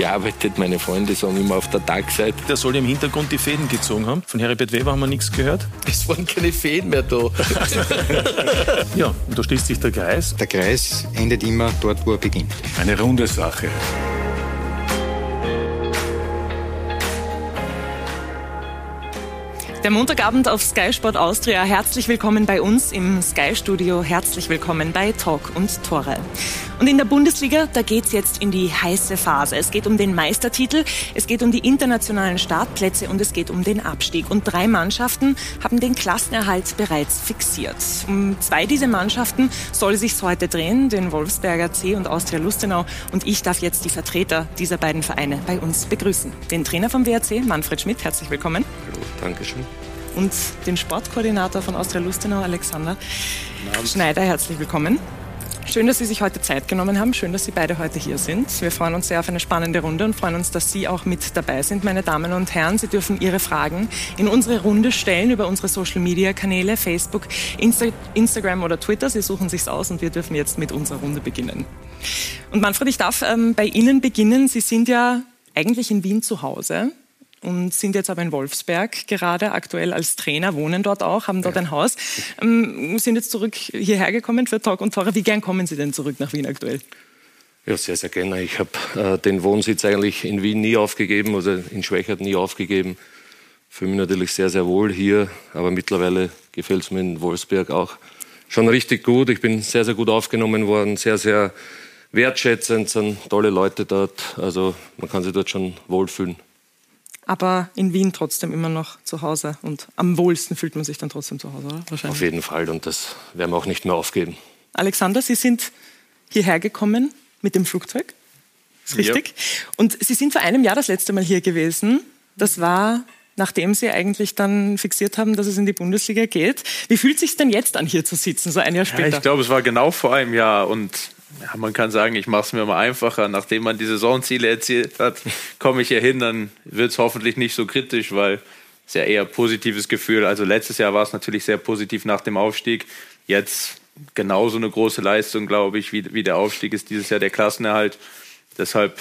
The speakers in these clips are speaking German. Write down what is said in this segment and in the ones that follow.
gearbeitet. Meine Freunde sagen immer auf der Tagseite. Der soll im Hintergrund die Fäden gezogen haben. Von Heribert Weber haben wir nichts gehört. Es waren keine Fäden mehr da. ja, und da schließt sich der Kreis. Der Kreis endet immer dort, wo er beginnt. Eine runde Sache. Der Montagabend auf Sky Sport Austria. Herzlich willkommen bei uns im Sky Studio. Herzlich willkommen bei Talk und Tore. Und in der Bundesliga, da geht's jetzt in die heiße Phase. Es geht um den Meistertitel, es geht um die internationalen Startplätze und es geht um den Abstieg. Und drei Mannschaften haben den Klassenerhalt bereits fixiert. Um zwei dieser Mannschaften soll sich's heute drehen, den Wolfsberger C und Austria Lustenau. Und ich darf jetzt die Vertreter dieser beiden Vereine bei uns begrüßen. Den Trainer vom WRC, Manfred Schmidt, herzlich willkommen. Hallo, Dankeschön und den Sportkoordinator von Austria Lustenau, Alexander Schneider. Herzlich willkommen. Schön, dass Sie sich heute Zeit genommen haben. Schön, dass Sie beide heute hier sind. Wir freuen uns sehr auf eine spannende Runde und freuen uns, dass Sie auch mit dabei sind, meine Damen und Herren. Sie dürfen Ihre Fragen in unsere Runde stellen über unsere Social-Media-Kanäle, Facebook, Insta Instagram oder Twitter. Sie suchen sich's aus und wir dürfen jetzt mit unserer Runde beginnen. Und Manfred, ich darf ähm, bei Ihnen beginnen. Sie sind ja eigentlich in Wien zu Hause und sind jetzt aber in Wolfsberg gerade aktuell als Trainer, wohnen dort auch, haben dort ja. ein Haus, ähm, sind jetzt zurück hierher gekommen für Talk und Tore. Wie gern kommen Sie denn zurück nach Wien aktuell? Ja, sehr, sehr gerne. Ich habe äh, den Wohnsitz eigentlich in Wien nie aufgegeben, also in Schwächert nie aufgegeben. Fühle mich natürlich sehr, sehr wohl hier, aber mittlerweile gefällt es mir in Wolfsberg auch schon richtig gut. Ich bin sehr, sehr gut aufgenommen worden, sehr, sehr wertschätzend, sind tolle Leute dort. Also man kann sich dort schon wohlfühlen aber in Wien trotzdem immer noch zu Hause. Und am wohlsten fühlt man sich dann trotzdem zu Hause, oder? Wahrscheinlich. Auf jeden Fall und das werden wir auch nicht mehr aufgeben. Alexander, Sie sind hierher gekommen mit dem Flugzeug. Ist richtig? Ja. Und Sie sind vor einem Jahr das letzte Mal hier gewesen. Das war nachdem Sie eigentlich dann fixiert haben, dass es in die Bundesliga geht. Wie fühlt es sich denn jetzt an, hier zu sitzen, so ein Jahr später? Ja, ich glaube, es war genau vor einem Jahr und ja, man kann sagen, ich mache es mir mal einfacher. Nachdem man die Saisonziele erzielt hat, komme ich hier hin, dann wird es hoffentlich nicht so kritisch, weil es ja eher positives Gefühl. Also letztes Jahr war es natürlich sehr positiv nach dem Aufstieg. Jetzt genauso eine große Leistung, glaube ich, wie, wie der Aufstieg ist dieses Jahr der Klassenerhalt. Deshalb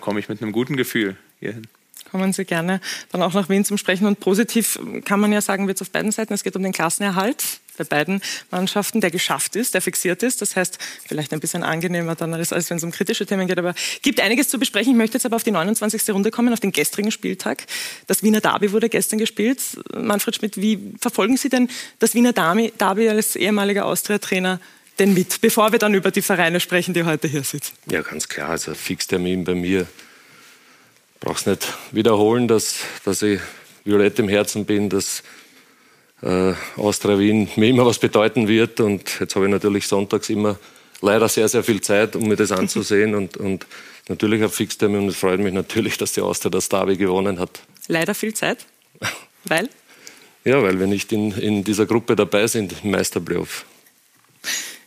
komme ich mit einem guten Gefühl hier hin kommen Sie gerne dann auch nach Wien zum Sprechen. Und positiv kann man ja sagen, wird es auf beiden Seiten. Es geht um den Klassenerhalt bei beiden Mannschaften, der geschafft ist, der fixiert ist. Das heißt, vielleicht ein bisschen angenehmer dann als, als wenn es um kritische Themen geht. Aber gibt einiges zu besprechen. Ich möchte jetzt aber auf die 29. Runde kommen, auf den gestrigen Spieltag. Das Wiener Derby wurde gestern gespielt. Manfred Schmidt, wie verfolgen Sie denn das Wiener Derby als ehemaliger Austria-Trainer denn mit, bevor wir dann über die Vereine sprechen, die heute hier sitzen? Ja, ganz klar. Also Fixtermin bei mir brauche es nicht wiederholen, dass, dass ich violett im Herzen bin, dass äh, Austria Wien mir immer was bedeuten wird. Und jetzt habe ich natürlich sonntags immer leider sehr, sehr viel Zeit, um mir das anzusehen. und, und natürlich ein Fixtermin. Und es freut mich natürlich, dass die Austria das Derby gewonnen hat. Leider viel Zeit? Weil? Ja, weil wir nicht in, in dieser Gruppe dabei sind im Meisterplayoff.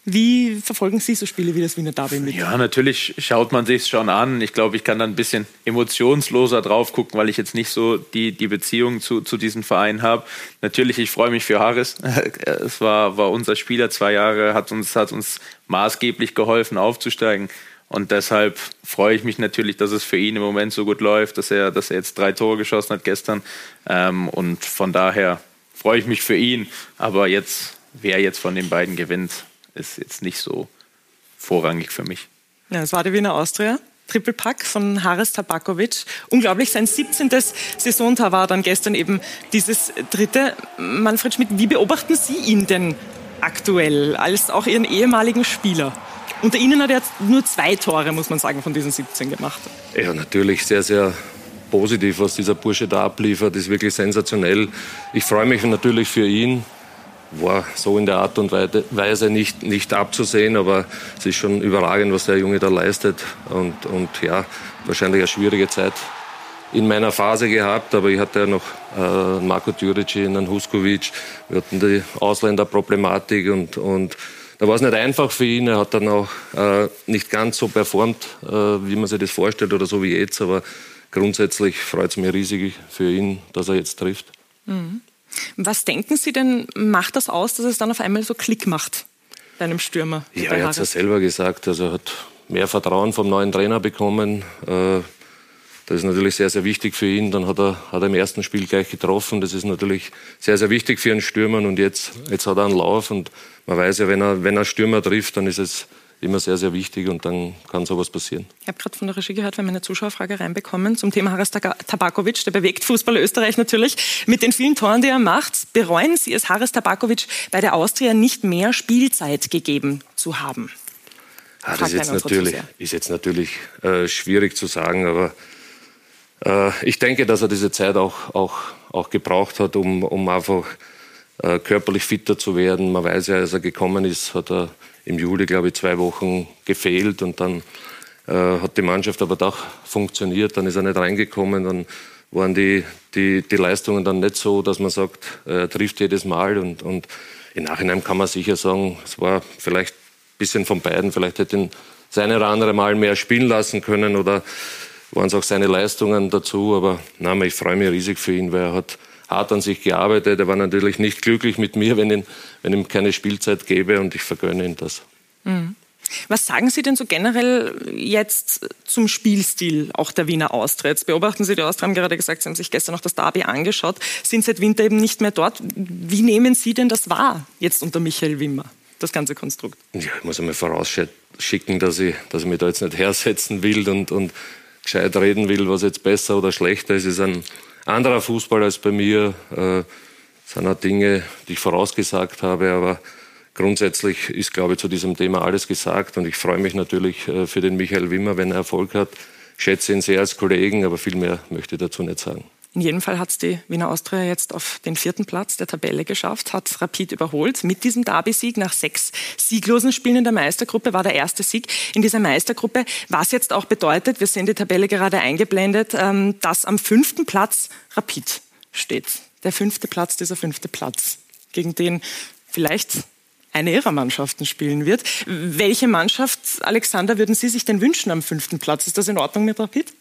Wie verfolgen Sie so Spiele wie das Wiener Derby mit? Ja, natürlich schaut man sich schon an. Ich glaube, ich kann dann ein bisschen emotionsloser drauf gucken, weil ich jetzt nicht so die, die Beziehung zu, zu diesem Verein habe. Natürlich, ich freue mich für Harris. Es war, war unser Spieler zwei Jahre, hat uns, hat uns maßgeblich geholfen, aufzusteigen. Und deshalb freue ich mich natürlich, dass es für ihn im Moment so gut läuft, dass er, dass er jetzt drei Tore geschossen hat gestern. Ähm, und von daher freue ich mich für ihn. Aber jetzt, wer jetzt von den beiden gewinnt, ist jetzt nicht so vorrangig für mich. Ja, es war die Wiener Austria. Triple-Pack von Haris Tabakovic. Unglaublich, sein 17. Saisontor war dann gestern eben dieses dritte. Manfred Schmidt, wie beobachten Sie ihn denn aktuell als auch Ihren ehemaligen Spieler? Unter Ihnen hat er jetzt nur zwei Tore, muss man sagen, von diesen 17 gemacht. Ja, natürlich sehr, sehr positiv, was dieser Bursche da abliefert. Das ist wirklich sensationell. Ich freue mich natürlich für ihn war so in der Art und Weise nicht, nicht abzusehen, aber es ist schon überragend, was der Junge da leistet. Und, und ja, wahrscheinlich eine schwierige Zeit in meiner Phase gehabt, aber ich hatte ja noch äh, Marco Djuric, einen Huskovic, wir hatten die Ausländerproblematik und, und da war es nicht einfach für ihn. Er hat dann auch äh, nicht ganz so performt, äh, wie man sich das vorstellt oder so wie jetzt, aber grundsätzlich freut es mich riesig für ihn, dass er jetzt trifft. Mhm. Was denken Sie denn, macht das aus, dass es dann auf einmal so Klick macht bei einem Stürmer? Ja, er hat es ja selber gesagt. Also er hat mehr Vertrauen vom neuen Trainer bekommen. Äh, das ist natürlich sehr, sehr wichtig für ihn. Dann hat er, hat er im ersten Spiel gleich getroffen. Das ist natürlich sehr, sehr wichtig für einen Stürmer. Und jetzt, jetzt hat er einen Lauf. Und man weiß ja, wenn er, wenn er Stürmer trifft, dann ist es immer sehr, sehr wichtig und dann kann sowas passieren. Ich habe gerade von der Regie gehört, wir eine Zuschauerfrage reinbekommen zum Thema Haras Tabakovic, der bewegt Fußball Österreich natürlich. Mit den vielen Toren, die er macht, bereuen Sie es, Haras Tabakovic bei der Austria nicht mehr Spielzeit gegeben zu haben? Ah, das ist jetzt, natürlich, ist jetzt natürlich äh, schwierig zu sagen, aber äh, ich denke, dass er diese Zeit auch, auch, auch gebraucht hat, um, um einfach äh, körperlich fitter zu werden. Man weiß ja, als er gekommen ist, hat er im Juli, glaube ich, zwei Wochen gefehlt und dann äh, hat die Mannschaft aber doch funktioniert. Dann ist er nicht reingekommen, dann waren die, die, die Leistungen dann nicht so, dass man sagt, er trifft jedes Mal und, und im Nachhinein kann man sicher sagen, es war vielleicht ein bisschen von beiden, vielleicht hätte ihn seine oder andere Mal mehr spielen lassen können oder waren es auch seine Leistungen dazu. Aber nein, ich freue mich riesig für ihn, weil er hat hart an sich gearbeitet. Er war natürlich nicht glücklich mit mir, wenn, ihn, wenn ihm keine Spielzeit gäbe und ich vergönne ihm das. Mhm. Was sagen Sie denn so generell jetzt zum Spielstil auch der Wiener Austria? Jetzt beobachten Sie, die Austria haben gerade gesagt, Sie haben sich gestern noch das Derby angeschaut, sind seit Winter eben nicht mehr dort. Wie nehmen Sie denn das wahr jetzt unter Michael Wimmer, das ganze Konstrukt? Ja, ich muss einmal vorausschicken, dass ich, dass ich mich da jetzt nicht hersetzen will und, und gescheit reden will, was jetzt besser oder schlechter ist. Es ist ein anderer Fußball als bei mir. Äh, sind auch Dinge, die ich vorausgesagt habe, aber grundsätzlich ist, glaube ich, zu diesem Thema alles gesagt und ich freue mich natürlich äh, für den Michael Wimmer, wenn er Erfolg hat. Ich schätze ihn sehr als Kollegen, aber viel mehr möchte ich dazu nicht sagen. In jedem Fall hat es die Wiener Austria jetzt auf den vierten Platz der Tabelle geschafft, hat Rapid überholt. Mit diesem Derby-Sieg nach sechs sieglosen Spielen in der Meistergruppe war der erste Sieg in dieser Meistergruppe. Was jetzt auch bedeutet, wir sehen die Tabelle gerade eingeblendet, ähm, dass am fünften Platz Rapid steht. Der fünfte Platz, dieser fünfte Platz, gegen den vielleicht eine ihrer Mannschaften spielen wird. Welche Mannschaft, Alexander, würden Sie sich denn wünschen am fünften Platz? Ist das in Ordnung mit Rapid?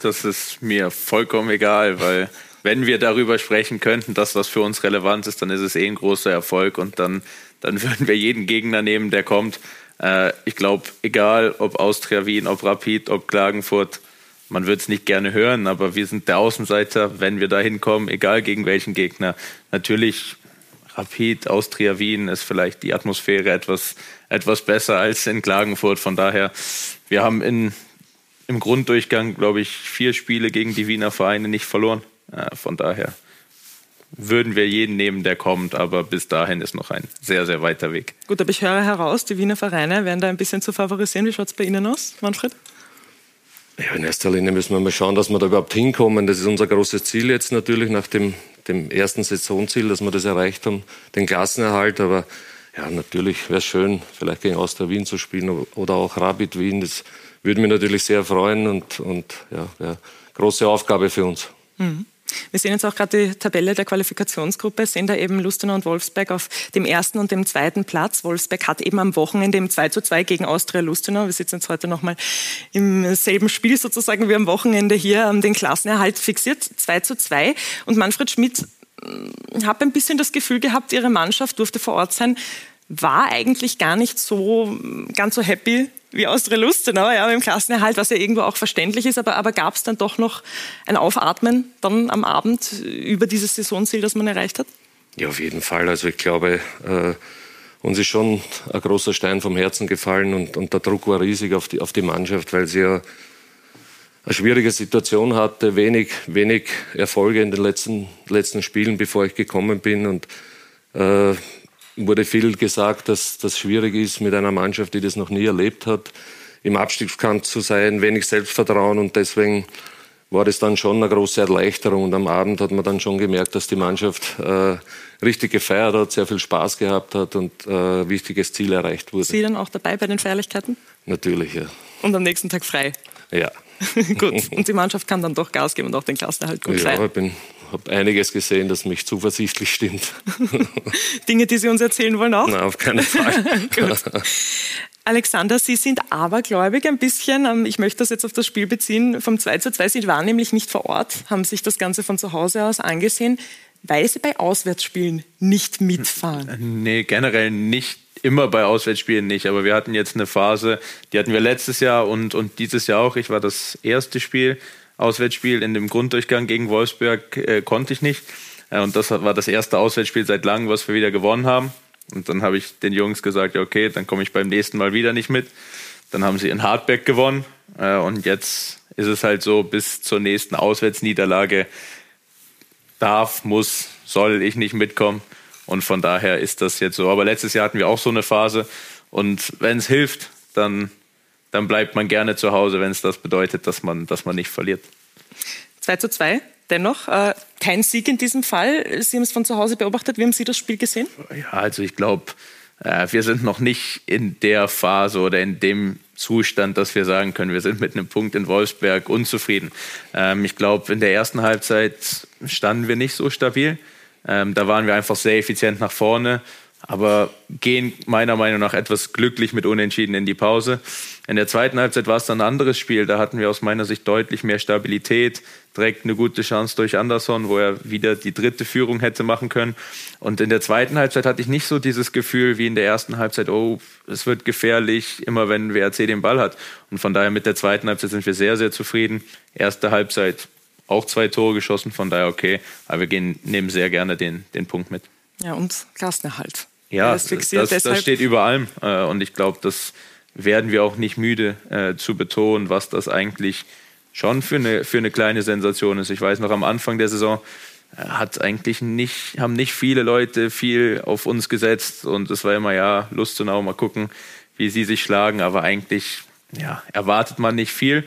Das ist mir vollkommen egal, weil wenn wir darüber sprechen könnten, dass was für uns relevant ist, dann ist es eh ein großer Erfolg und dann, dann würden wir jeden Gegner nehmen, der kommt. Äh, ich glaube, egal ob Austria Wien, ob Rapid, ob Klagenfurt, man würde es nicht gerne hören, aber wir sind der Außenseiter, wenn wir da hinkommen, egal gegen welchen Gegner. Natürlich Rapid, Austria Wien ist vielleicht die Atmosphäre etwas, etwas besser als in Klagenfurt. Von daher, wir haben in im Grunddurchgang, glaube ich, vier Spiele gegen die Wiener Vereine nicht verloren. Äh, von daher würden wir jeden nehmen, der kommt, aber bis dahin ist noch ein sehr, sehr weiter Weg. Gut, aber ich höre heraus, die Wiener Vereine werden da ein bisschen zu favorisieren. Wie schaut es bei Ihnen aus, Manfred? Ja, in erster Linie müssen wir mal schauen, dass wir da überhaupt hinkommen. Das ist unser großes Ziel jetzt natürlich nach dem, dem ersten Saisonziel, dass wir das erreicht haben, den Klassenerhalt. Aber ja, natürlich wäre es schön, vielleicht gegen Austria Wien zu spielen oder auch Rapid Wien. Das würde mich natürlich sehr freuen und, und ja, ja große Aufgabe für uns. Mhm. Wir sehen jetzt auch gerade die Tabelle der Qualifikationsgruppe, sehen da eben Lustenau und Wolfsberg auf dem ersten und dem zweiten Platz. Wolfsberg hat eben am Wochenende im 2 zu 2 gegen Austria Lustenau, wir sitzen jetzt heute nochmal im selben Spiel sozusagen wie am Wochenende hier, den Klassenerhalt fixiert, 2 zu 2. Und Manfred Schmidt hm, hat ein bisschen das Gefühl gehabt, ihre Mannschaft durfte vor Ort sein, war eigentlich gar nicht so ganz so happy wie Austria Lustenau, ja, im Klassenerhalt, was ja irgendwo auch verständlich ist, aber, aber gab es dann doch noch ein Aufatmen dann am Abend über dieses Saisonziel, das man erreicht hat? Ja, auf jeden Fall. Also ich glaube, äh, uns ist schon ein großer Stein vom Herzen gefallen und, und der Druck war riesig auf die, auf die Mannschaft, weil sie ja eine schwierige Situation hatte, wenig, wenig Erfolge in den letzten, letzten Spielen, bevor ich gekommen bin und äh, wurde viel gesagt, dass das schwierig ist mit einer Mannschaft, die das noch nie erlebt hat, im Abstiegskampf zu sein, wenig Selbstvertrauen und deswegen war das dann schon eine große Erleichterung. Und am Abend hat man dann schon gemerkt, dass die Mannschaft äh, richtig gefeiert hat, sehr viel Spaß gehabt hat und äh, wichtiges Ziel erreicht wurde. Sie dann auch dabei bei den Feierlichkeiten? Natürlich, ja. Und am nächsten Tag frei? Ja. gut, und die Mannschaft kann dann doch Gas geben und auch den Klassenerhalt gut ja, ich habe einiges gesehen, das mich zuversichtlich stimmt. Dinge, die Sie uns erzählen wollen auch? Nein, auf keinen Fall. Alexander, Sie sind abergläubig ein bisschen. Ähm, ich möchte das jetzt auf das Spiel beziehen. Vom 2 zu 2, Sie waren nämlich nicht vor Ort, haben sich das Ganze von zu Hause aus angesehen, weil Sie bei Auswärtsspielen nicht mitfahren. Nee, generell nicht immer bei Auswärtsspielen nicht, aber wir hatten jetzt eine Phase, die hatten wir letztes Jahr und, und dieses Jahr auch. Ich war das erste Spiel, Auswärtsspiel in dem Grunddurchgang gegen Wolfsburg, äh, konnte ich nicht. Äh, und das war das erste Auswärtsspiel seit langem, was wir wieder gewonnen haben. Und dann habe ich den Jungs gesagt, ja, okay, dann komme ich beim nächsten Mal wieder nicht mit. Dann haben sie in Hardback gewonnen. Äh, und jetzt ist es halt so, bis zur nächsten Auswärtsniederlage darf, muss, soll ich nicht mitkommen. Und von daher ist das jetzt so. Aber letztes Jahr hatten wir auch so eine Phase. Und wenn es hilft, dann, dann bleibt man gerne zu Hause, wenn es das bedeutet, dass man, dass man nicht verliert. 2 zu 2. Dennoch äh, kein Sieg in diesem Fall. Sie haben es von zu Hause beobachtet. Wie haben Sie das Spiel gesehen? Ja, also ich glaube, äh, wir sind noch nicht in der Phase oder in dem Zustand, dass wir sagen können, wir sind mit einem Punkt in Wolfsberg unzufrieden. Ähm, ich glaube, in der ersten Halbzeit standen wir nicht so stabil. Ähm, da waren wir einfach sehr effizient nach vorne, aber gehen meiner Meinung nach etwas glücklich mit Unentschieden in die Pause. In der zweiten Halbzeit war es dann ein anderes Spiel. Da hatten wir aus meiner Sicht deutlich mehr Stabilität, direkt eine gute Chance durch Anderson, wo er wieder die dritte Führung hätte machen können. Und in der zweiten Halbzeit hatte ich nicht so dieses Gefühl wie in der ersten Halbzeit, oh, es wird gefährlich, immer wenn WRC den Ball hat. Und von daher mit der zweiten Halbzeit sind wir sehr, sehr zufrieden. Erste Halbzeit auch zwei Tore geschossen, von daher okay. Aber wir gehen, nehmen sehr gerne den, den Punkt mit. Ja, und Klassenerhalt. Ja, das, das, das, steht über allem. Äh, und ich glaube, das werden wir auch nicht müde äh, zu betonen, was das eigentlich schon für eine, für eine kleine Sensation ist. Ich weiß noch, am Anfang der Saison äh, hat eigentlich nicht, haben nicht viele Leute viel auf uns gesetzt und es war immer, ja, Lustenau, mal gucken, wie sie sich schlagen, aber eigentlich, ja, erwartet man nicht viel.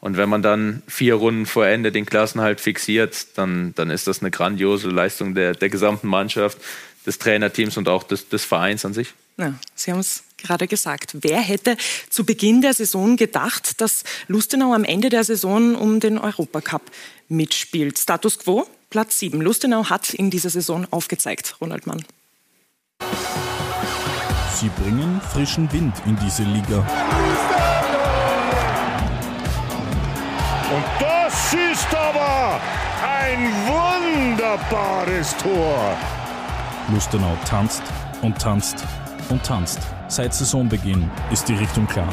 Und wenn man dann vier Runden vor Ende den Klassenhalt fixiert, dann, dann ist das eine grandiose Leistung der, der gesamten Mannschaft, des Trainerteams und auch des, des Vereins an sich. Ja, Sie haben es gerade gesagt. Wer hätte zu Beginn der Saison gedacht, dass Lustenau am Ende der Saison um den Europacup mitspielt? Status quo, Platz 7. Lustenau hat in dieser Saison aufgezeigt, Ronald Mann. Sie bringen frischen Wind in diese Liga. Und das ist aber ein wunderbares Tor. Lustenau tanzt und tanzt und tanzt. Seit Saisonbeginn ist die Richtung klar.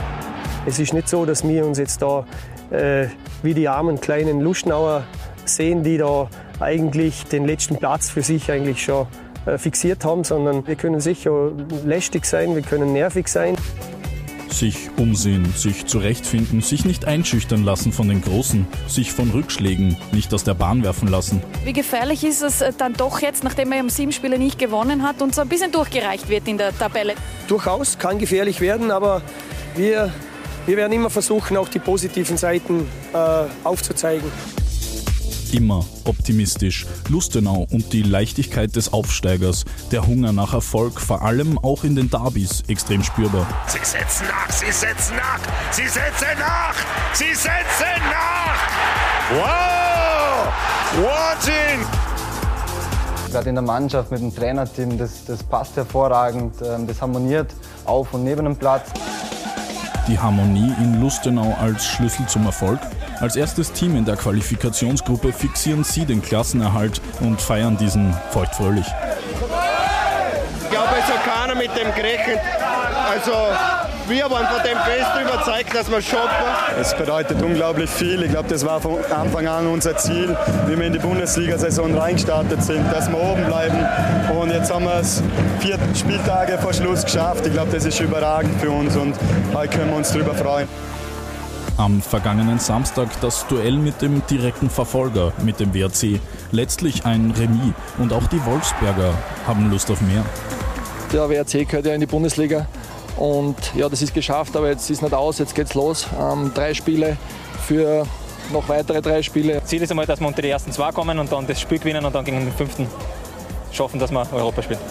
Es ist nicht so, dass wir uns jetzt da äh, wie die armen kleinen Lustenauer sehen, die da eigentlich den letzten Platz für sich eigentlich schon äh, fixiert haben, sondern wir können sicher lästig sein, wir können nervig sein. Sich umsehen, sich zurechtfinden, sich nicht einschüchtern lassen von den Großen, sich von Rückschlägen nicht aus der Bahn werfen lassen. Wie gefährlich ist es äh, dann doch jetzt, nachdem er im sieben Spiele nicht gewonnen hat und so ein bisschen durchgereicht wird in der Tabelle? Durchaus kann gefährlich werden, aber wir, wir werden immer versuchen, auch die positiven Seiten äh, aufzuzeigen immer optimistisch. Lustenau und die Leichtigkeit des Aufsteigers, der Hunger nach Erfolg, vor allem auch in den Derbys, extrem spürbar. Sie setzen nach, sie setzen nach, sie setzen nach, sie setzen nach! Wow! Wahnsinn! Gerade in der Mannschaft mit dem Trainerteam, das, das passt hervorragend, ähm, das harmoniert auf und neben dem Platz. Die Harmonie in Lustenau als Schlüssel zum Erfolg? Als erstes Team in der Qualifikationsgruppe fixieren sie den Klassenerhalt und feiern diesen feuchtfröhlich. Ich glaube, es hat keiner mit dem gerechnet. Also wir waren von dem fest überzeugt, dass wir schaffen. Es bedeutet unglaublich viel. Ich glaube, das war von Anfang an unser Ziel, wie wir in die Bundesliga-Saison reingestartet sind, dass wir oben bleiben. Und jetzt haben wir es vier Spieltage vor Schluss geschafft. Ich glaube, das ist überragend für uns und heute können wir uns darüber freuen. Am vergangenen Samstag das Duell mit dem direkten Verfolger, mit dem WRC. Letztlich ein Remis und auch die Wolfsberger haben Lust auf mehr. Der WRC gehört ja in die Bundesliga und ja, das ist geschafft, aber jetzt ist nicht aus, jetzt geht's los. Ähm, drei Spiele für noch weitere drei Spiele. Ziel ist einmal, dass wir unter die ersten zwei kommen und dann das Spiel gewinnen und dann gegen den fünften schaffen, dass wir Europa spielen.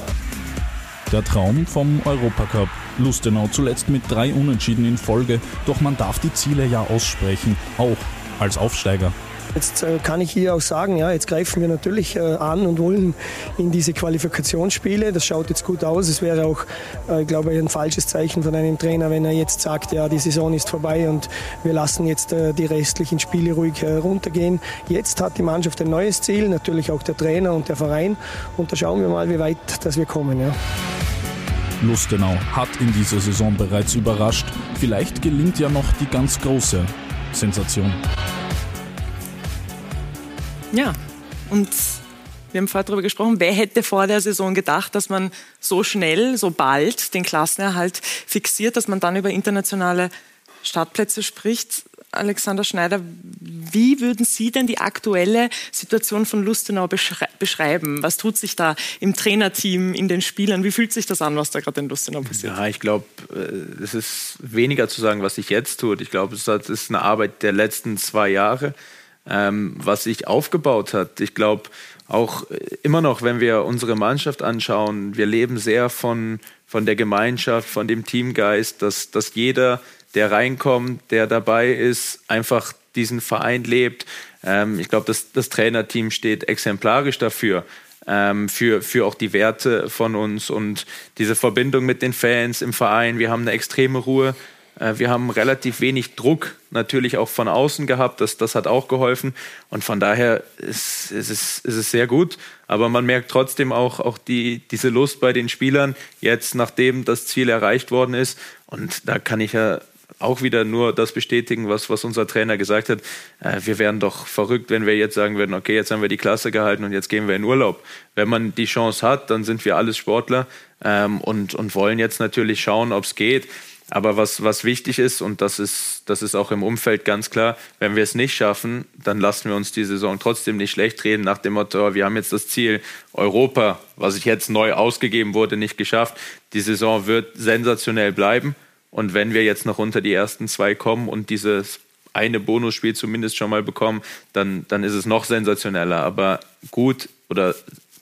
Der Traum vom Europacup Lustenau zuletzt mit drei Unentschieden in Folge, doch man darf die Ziele ja aussprechen, auch als Aufsteiger. Jetzt äh, kann ich hier auch sagen, ja, jetzt greifen wir natürlich äh, an und wollen in diese Qualifikationsspiele. Das schaut jetzt gut aus. Es wäre auch, äh, glaube ich, ein falsches Zeichen von einem Trainer, wenn er jetzt sagt, ja, die Saison ist vorbei und wir lassen jetzt die restlichen Spiele ruhig runtergehen. Jetzt hat die Mannschaft ein neues Ziel, natürlich auch der Trainer und der Verein. Und da schauen wir mal, wie weit dass wir kommen. Ja. Lustenau hat in dieser Saison bereits überrascht. Vielleicht gelingt ja noch die ganz große Sensation. Ja, und wir haben vorher darüber gesprochen, wer hätte vor der Saison gedacht, dass man so schnell, so bald den Klassenerhalt fixiert, dass man dann über internationale Startplätze spricht. Alexander Schneider, wie würden Sie denn die aktuelle Situation von Lustenau beschreiben? Was tut sich da im Trainerteam, in den Spielern? Wie fühlt sich das an, was da gerade in Lustenau passiert? Ja, ich glaube, äh, es ist weniger zu sagen, was sich jetzt tut. Ich glaube, es ist eine Arbeit der letzten zwei Jahre ähm, was sich aufgebaut hat. Ich glaube, auch äh, immer noch, wenn wir unsere Mannschaft anschauen, wir leben sehr von, von der Gemeinschaft, von dem Teamgeist, dass, dass jeder, der reinkommt, der dabei ist, einfach diesen Verein lebt. Ähm, ich glaube, das, das Trainerteam steht exemplarisch dafür. Ähm, für, für auch die Werte von uns und diese Verbindung mit den Fans im Verein. Wir haben eine extreme Ruhe. Äh, wir haben relativ wenig Druck natürlich auch von außen gehabt. Das, das hat auch geholfen. Und von daher ist, ist, es, ist es sehr gut. Aber man merkt trotzdem auch, auch die, diese Lust bei den Spielern, jetzt nachdem das Ziel erreicht worden ist. Und da kann ich ja auch wieder nur das bestätigen, was, was unser Trainer gesagt hat. Äh, wir wären doch verrückt, wenn wir jetzt sagen würden, okay, jetzt haben wir die Klasse gehalten und jetzt gehen wir in Urlaub. Wenn man die Chance hat, dann sind wir alles Sportler ähm, und, und wollen jetzt natürlich schauen, ob es geht. Aber was, was wichtig ist, und das ist, das ist auch im Umfeld ganz klar, wenn wir es nicht schaffen, dann lassen wir uns die Saison trotzdem nicht schlecht reden nach dem Motto, wir haben jetzt das Ziel Europa, was jetzt neu ausgegeben wurde, nicht geschafft. Die Saison wird sensationell bleiben. Und wenn wir jetzt noch unter die ersten zwei kommen und dieses eine Bonusspiel zumindest schon mal bekommen, dann, dann ist es noch sensationeller. Aber gut oder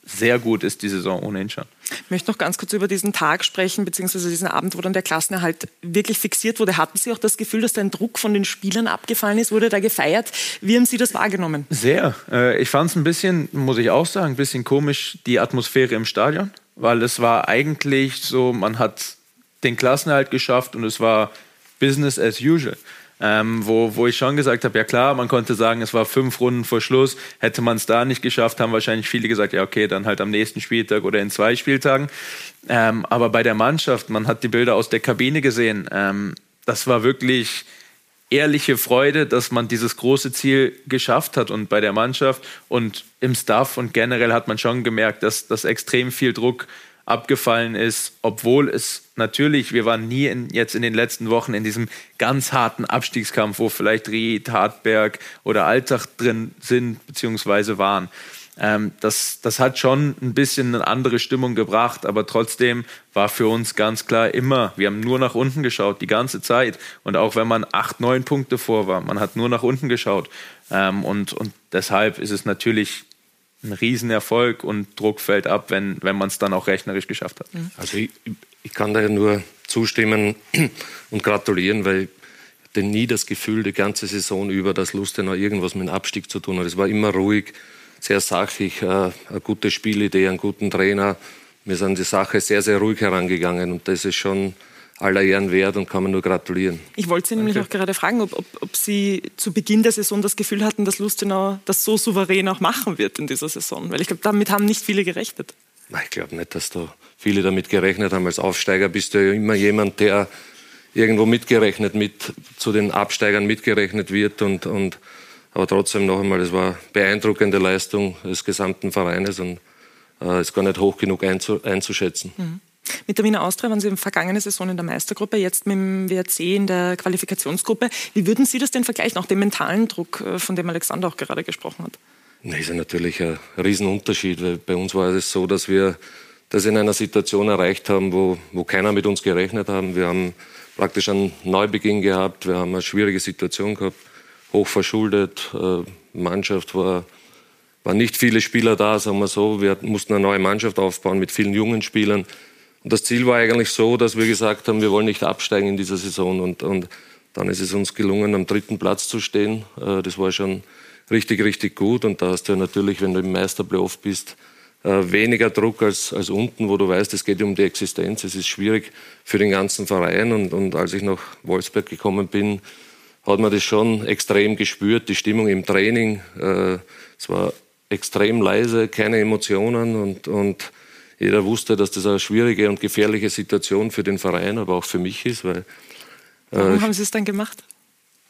sehr gut ist die Saison ohnehin schon. Ich möchte noch ganz kurz über diesen Tag sprechen, beziehungsweise diesen Abend, wo dann der Klassenerhalt wirklich fixiert wurde. Hatten Sie auch das Gefühl, dass da ein Druck von den Spielern abgefallen ist? Wurde da gefeiert? Wie haben Sie das wahrgenommen? Sehr. Äh, ich fand es ein bisschen, muss ich auch sagen, ein bisschen komisch, die Atmosphäre im Stadion, weil es war eigentlich so, man hat den Klassenerhalt geschafft und es war Business as usual. Ähm, wo, wo ich schon gesagt habe, ja klar, man konnte sagen, es war fünf Runden vor Schluss, hätte man es da nicht geschafft, haben wahrscheinlich viele gesagt, ja okay, dann halt am nächsten Spieltag oder in zwei Spieltagen. Ähm, aber bei der Mannschaft, man hat die Bilder aus der Kabine gesehen, ähm, das war wirklich ehrliche Freude, dass man dieses große Ziel geschafft hat und bei der Mannschaft. Und im Staff und generell hat man schon gemerkt, dass, dass extrem viel Druck abgefallen ist, obwohl es natürlich, wir waren nie in, jetzt in den letzten Wochen in diesem ganz harten Abstiegskampf, wo vielleicht Ried, Hartberg oder Alltag drin sind beziehungsweise waren. Ähm, das, das hat schon ein bisschen eine andere Stimmung gebracht, aber trotzdem war für uns ganz klar immer, wir haben nur nach unten geschaut, die ganze Zeit. Und auch wenn man acht, neun Punkte vor war, man hat nur nach unten geschaut. Ähm, und, und deshalb ist es natürlich ein Riesenerfolg und Druck fällt ab, wenn, wenn man es dann auch rechnerisch geschafft hat. Mhm. Also ich, ich kann da nur zustimmen und gratulieren, weil ich hatte nie das Gefühl, die ganze Saison über, dass Lustenau irgendwas mit dem Abstieg zu tun hat. Es war immer ruhig, sehr sachlich, äh, eine gute Spielidee, einen guten Trainer. Wir sind die Sache sehr, sehr ruhig herangegangen und das ist schon aller Ehren wert und kann man nur gratulieren. Ich wollte Sie nämlich auch gerade fragen, ob, ob, ob, Sie zu Beginn der Saison das Gefühl hatten, dass Lustenau das so souverän auch machen wird in dieser Saison. Weil ich glaube, damit haben nicht viele gerechnet. Nein, ich glaube nicht, dass da viele damit gerechnet haben. Als Aufsteiger bist du ja immer jemand, der irgendwo mitgerechnet, mit zu den Absteigern mitgerechnet wird. Und, und, aber trotzdem noch einmal, es war eine beeindruckende Leistung des gesamten Vereines und äh, ist gar nicht hoch genug einzu, einzuschätzen. Mhm. Mit der Wiener Austria waren Sie in vergangene Saison in der Meistergruppe, jetzt mit dem WRC in der Qualifikationsgruppe. Wie würden Sie das denn vergleichen, auch den mentalen Druck, äh, von dem Alexander auch gerade gesprochen hat? Das ist natürlich ein Riesenunterschied, weil bei uns war es so, dass wir das in einer Situation erreicht haben, wo, wo keiner mit uns gerechnet hat. Wir haben praktisch einen Neubeginn gehabt, wir haben eine schwierige Situation gehabt, hoch verschuldet, äh, Mannschaft war, waren nicht viele Spieler da, sagen wir so. Wir mussten eine neue Mannschaft aufbauen mit vielen jungen Spielern. Und das Ziel war eigentlich so, dass wir gesagt haben, wir wollen nicht absteigen in dieser Saison. Und, und dann ist es uns gelungen, am dritten Platz zu stehen. Äh, das war schon richtig, richtig gut. Und da hast du ja natürlich, wenn du im Meisterplayoff bist, äh, weniger Druck als, als unten, wo du weißt, es geht um die Existenz. Es ist schwierig für den ganzen Verein. Und, und als ich nach Wolfsberg gekommen bin, hat man das schon extrem gespürt, die Stimmung im Training. Äh, es war extrem leise, keine Emotionen und, und jeder wusste, dass das eine schwierige und gefährliche Situation für den Verein, aber auch für mich ist. Weil, äh, Warum haben Sie es dann gemacht?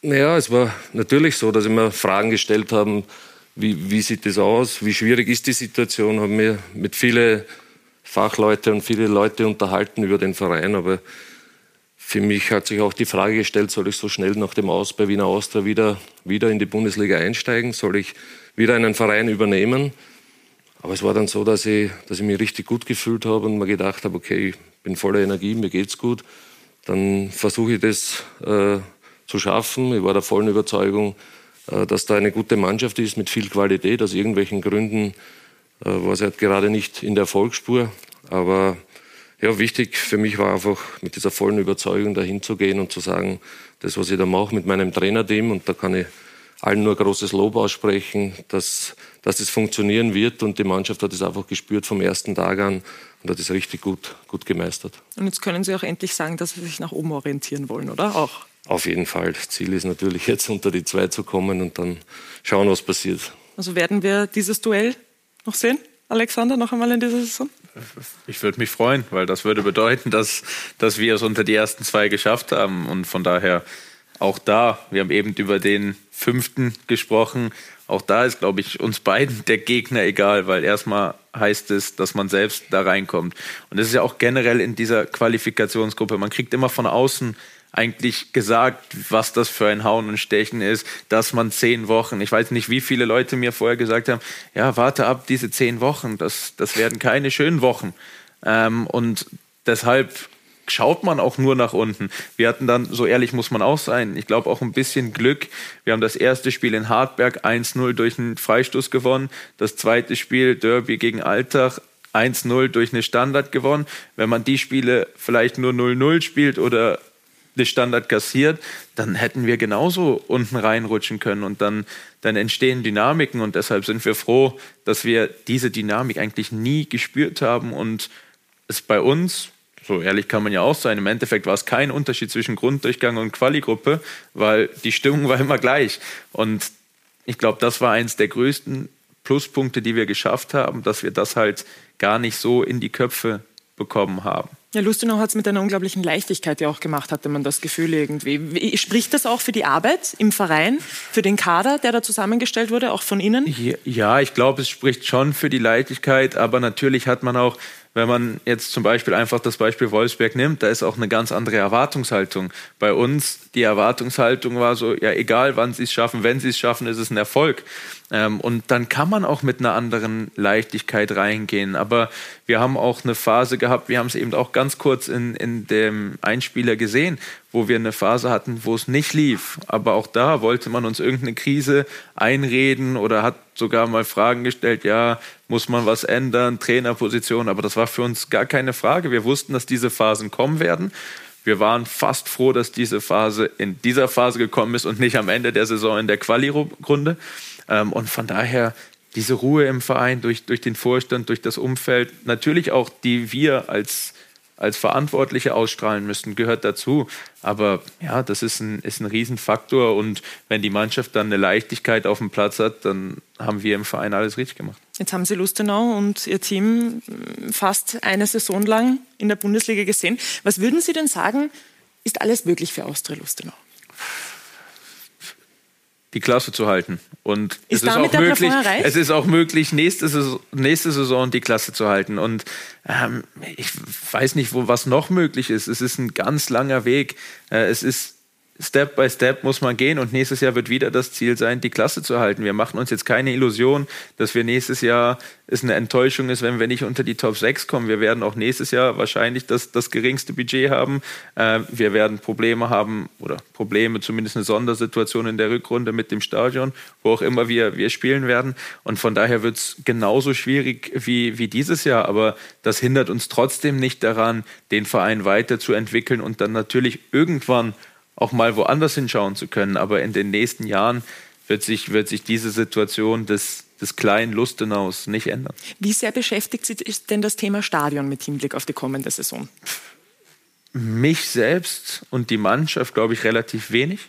Naja, es war natürlich so, dass ich mir Fragen gestellt habe, wie, wie sieht das aus, wie schwierig ist die Situation, habe mir mit vielen Fachleuten und viele Leute unterhalten über den Verein, aber für mich hat sich auch die Frage gestellt, soll ich so schnell nach dem Aus bei Wiener Austria wieder, wieder in die Bundesliga einsteigen? Soll ich wieder einen Verein übernehmen? Aber es war dann so, dass ich, dass ich mich richtig gut gefühlt habe und mir gedacht habe, okay, ich bin voller Energie, mir geht's gut. Dann versuche ich das äh, zu schaffen. Ich war der vollen Überzeugung, äh, dass da eine gute Mannschaft ist mit viel Qualität. Aus irgendwelchen Gründen äh, war sie halt gerade nicht in der Erfolgsspur. Aber ja, wichtig für mich war einfach mit dieser vollen Überzeugung dahin zu gehen und zu sagen, das, was ich da mache mit meinem Trainerteam, und da kann ich allen nur großes Lob aussprechen, dass, dass das funktionieren wird. Und die Mannschaft hat es einfach gespürt vom ersten Tag an und hat es richtig gut, gut gemeistert. Und jetzt können Sie auch endlich sagen, dass Sie sich nach oben orientieren wollen, oder? Auch. Auf jeden Fall. Das Ziel ist natürlich jetzt unter die zwei zu kommen und dann schauen, was passiert. Also werden wir dieses Duell noch sehen, Alexander, noch einmal in dieser Saison? Ich würde mich freuen, weil das würde bedeuten, dass, dass wir es unter die ersten zwei geschafft haben. Und von daher auch da, wir haben eben über den fünften gesprochen. Auch da ist, glaube ich, uns beiden der Gegner egal, weil erstmal heißt es, dass man selbst da reinkommt. Und das ist ja auch generell in dieser Qualifikationsgruppe. Man kriegt immer von außen eigentlich gesagt, was das für ein Hauen und Stechen ist, dass man zehn Wochen, ich weiß nicht, wie viele Leute mir vorher gesagt haben, ja, warte ab, diese zehn Wochen, das, das werden keine schönen Wochen. Ähm, und deshalb schaut man auch nur nach unten. Wir hatten dann, so ehrlich muss man auch sein, ich glaube auch ein bisschen Glück. Wir haben das erste Spiel in Hartberg 1-0 durch einen Freistoß gewonnen, das zweite Spiel Derby gegen Altach 1-0 durch eine Standard gewonnen. Wenn man die Spiele vielleicht nur 0-0 spielt oder eine Standard kassiert, dann hätten wir genauso unten reinrutschen können und dann, dann entstehen Dynamiken und deshalb sind wir froh, dass wir diese Dynamik eigentlich nie gespürt haben und es bei uns so ehrlich kann man ja auch sein. Im Endeffekt war es kein Unterschied zwischen Grunddurchgang und Quali-Gruppe, weil die Stimmung war immer gleich. Und ich glaube, das war eins der größten Pluspunkte, die wir geschafft haben, dass wir das halt gar nicht so in die Köpfe bekommen haben. Ja, Lustenau hat es mit einer unglaublichen Leichtigkeit ja auch gemacht, hatte man das Gefühl irgendwie. Wie, spricht das auch für die Arbeit im Verein, für den Kader, der da zusammengestellt wurde, auch von Ihnen? Ja, ich glaube, es spricht schon für die Leichtigkeit, aber natürlich hat man auch wenn man jetzt zum Beispiel einfach das Beispiel Wolfsberg nimmt, da ist auch eine ganz andere Erwartungshaltung. Bei uns, die Erwartungshaltung war so, ja, egal wann sie es schaffen, wenn sie es schaffen, ist es ein Erfolg. Ähm, und dann kann man auch mit einer anderen Leichtigkeit reingehen. Aber wir haben auch eine Phase gehabt, wir haben es eben auch ganz kurz in, in dem Einspieler gesehen, wo wir eine Phase hatten, wo es nicht lief. Aber auch da wollte man uns irgendeine Krise einreden oder hat sogar mal Fragen gestellt, ja, muss man was ändern, Trainerposition. Aber das war für uns gar keine Frage. Wir wussten, dass diese Phasen kommen werden. Wir waren fast froh, dass diese Phase in dieser Phase gekommen ist und nicht am Ende der Saison in der Quali-Runde. Ähm, und von daher diese Ruhe im Verein durch, durch den Vorstand, durch das Umfeld, natürlich auch die wir als, als Verantwortliche ausstrahlen müssen, gehört dazu. Aber ja, das ist ein, ist ein Riesenfaktor und wenn die Mannschaft dann eine Leichtigkeit auf dem Platz hat, dann haben wir im Verein alles richtig gemacht. Jetzt haben Sie Lustenau und Ihr Team fast eine Saison lang in der Bundesliga gesehen. Was würden Sie denn sagen, ist alles möglich für Austria Lustenau? Die Klasse zu halten. Und ist es ist auch möglich, es ist auch möglich, nächste Saison, nächste Saison die Klasse zu halten. Und ähm, ich weiß nicht, wo was noch möglich ist. Es ist ein ganz langer Weg. Äh, es ist Step by Step muss man gehen und nächstes Jahr wird wieder das Ziel sein, die Klasse zu halten. Wir machen uns jetzt keine Illusion, dass wir nächstes Jahr es eine Enttäuschung ist, wenn wir nicht unter die Top 6 kommen. Wir werden auch nächstes Jahr wahrscheinlich das, das geringste Budget haben. Äh, wir werden Probleme haben oder Probleme, zumindest eine Sondersituation in der Rückrunde mit dem Stadion, wo auch immer wir, wir spielen werden. Und von daher wird es genauso schwierig wie, wie dieses Jahr. Aber das hindert uns trotzdem nicht daran, den Verein weiterzuentwickeln und dann natürlich irgendwann auch mal woanders hinschauen zu können. Aber in den nächsten Jahren wird sich, wird sich diese Situation des, des kleinen Lustenaus nicht ändern. Wie sehr beschäftigt Sie denn das Thema Stadion mit Hinblick auf die kommende Saison? Mich selbst und die Mannschaft, glaube ich, relativ wenig,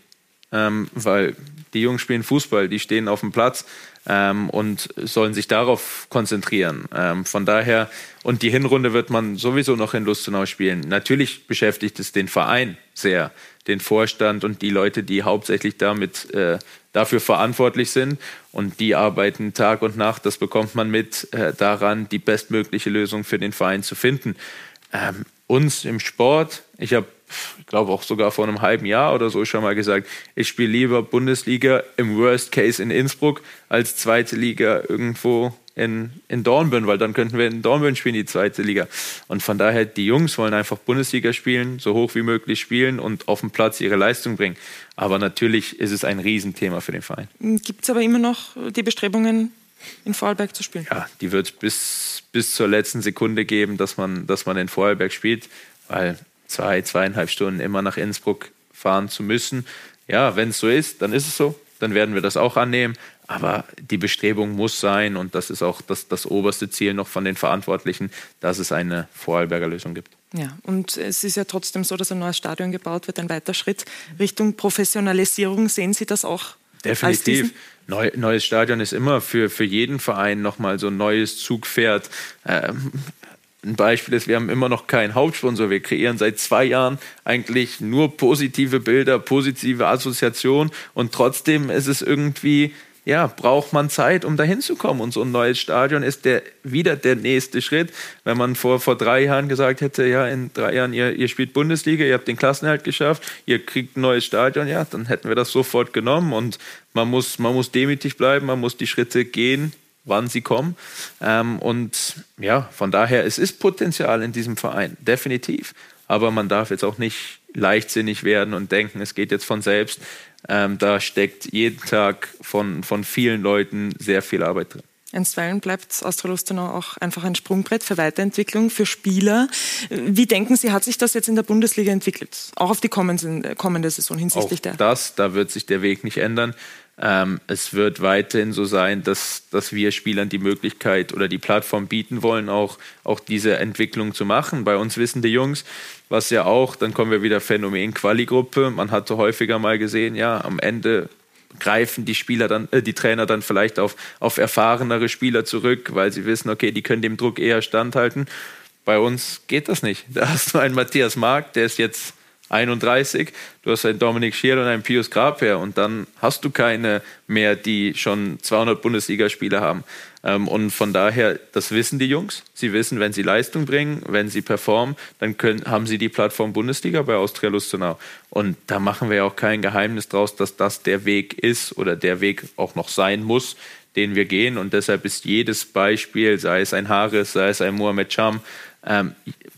ähm, weil die Jungs spielen Fußball, die stehen auf dem Platz ähm, und sollen sich darauf konzentrieren. Ähm, von daher, und die Hinrunde wird man sowieso noch in Lustenau spielen. Natürlich beschäftigt es den Verein sehr, den Vorstand und die Leute, die hauptsächlich damit äh, dafür verantwortlich sind. Und die arbeiten Tag und Nacht, das bekommt man mit, äh, daran, die bestmögliche Lösung für den Verein zu finden. Ähm, uns im Sport, ich habe ich glaube auch sogar vor einem halben Jahr oder so schon mal gesagt, ich spiele lieber Bundesliga im Worst Case in Innsbruck als zweite Liga irgendwo in, in Dornbirn, weil dann könnten wir in Dornbirn spielen, die zweite Liga. Und von daher, die Jungs wollen einfach Bundesliga spielen, so hoch wie möglich spielen und auf dem Platz ihre Leistung bringen. Aber natürlich ist es ein Riesenthema für den Verein. Gibt es aber immer noch die Bestrebungen, in Vorarlberg zu spielen? Ja, die wird es bis, bis zur letzten Sekunde geben, dass man, dass man in Vorarlberg spielt, weil zwei, zweieinhalb Stunden immer nach Innsbruck fahren zu müssen. Ja, wenn es so ist, dann ist es so. Dann werden wir das auch annehmen. Aber die Bestrebung muss sein, und das ist auch das, das oberste Ziel noch von den Verantwortlichen, dass es eine Vorarlberger Lösung gibt. Ja, und es ist ja trotzdem so, dass ein neues Stadion gebaut wird, ein weiter Schritt Richtung Professionalisierung. Sehen Sie das auch? Definitiv. Neu, neues Stadion ist immer für, für jeden Verein nochmal so ein neues Zugpferd. Ähm, ein Beispiel ist, wir haben immer noch keinen Hauptsponsor. Wir kreieren seit zwei Jahren eigentlich nur positive Bilder, positive Assoziationen und trotzdem ist es irgendwie, ja, braucht man Zeit, um dahin zu kommen. Und so ein neues Stadion ist der, wieder der nächste Schritt. Wenn man vor, vor drei Jahren gesagt hätte, ja, in drei Jahren, ihr, ihr spielt Bundesliga, ihr habt den Klassenerhalt geschafft, ihr kriegt ein neues Stadion, ja, dann hätten wir das sofort genommen und man muss, man muss demütig bleiben, man muss die Schritte gehen, wann sie kommen. Ähm, und ja, von daher, es ist Potenzial in diesem Verein, definitiv. Aber man darf jetzt auch nicht leichtsinnig werden und denken, es geht jetzt von selbst. Ähm, da steckt jeden Tag von, von vielen Leuten sehr viel Arbeit drin. Einstweilen bleibt Austria Lustenau auch einfach ein Sprungbrett für Weiterentwicklung, für Spieler. Wie denken Sie, hat sich das jetzt in der Bundesliga entwickelt? Auch auf die kommende, kommende Saison hinsichtlich auch der? Das, da wird sich der Weg nicht ändern. Ähm, es wird weiterhin so sein, dass, dass wir Spielern die Möglichkeit oder die Plattform bieten wollen, auch, auch diese Entwicklung zu machen. Bei uns wissen die Jungs, was ja auch, dann kommen wir wieder Phänomen Quali-Gruppe. Man hatte häufiger mal gesehen, ja, am Ende greifen die Spieler dann, äh, die Trainer dann vielleicht auf, auf erfahrenere Spieler zurück, weil sie wissen, okay, die können dem Druck eher standhalten. Bei uns geht das nicht. Da hast du einen Matthias Mark, der ist jetzt 31, du hast einen Dominik Schier und einen Pius Grabherr und dann hast du keine mehr, die schon 200 Bundesligaspiele haben. Ähm, und von daher, das wissen die Jungs. Sie wissen, wenn sie Leistung bringen, wenn sie performen, dann können, haben sie die Plattform Bundesliga bei Austria Lustenau. Und da machen wir auch kein Geheimnis draus, dass das der Weg ist oder der Weg auch noch sein muss, den wir gehen. Und deshalb ist jedes Beispiel, sei es ein Haris, sei es ein Mohamed Cham, ähm,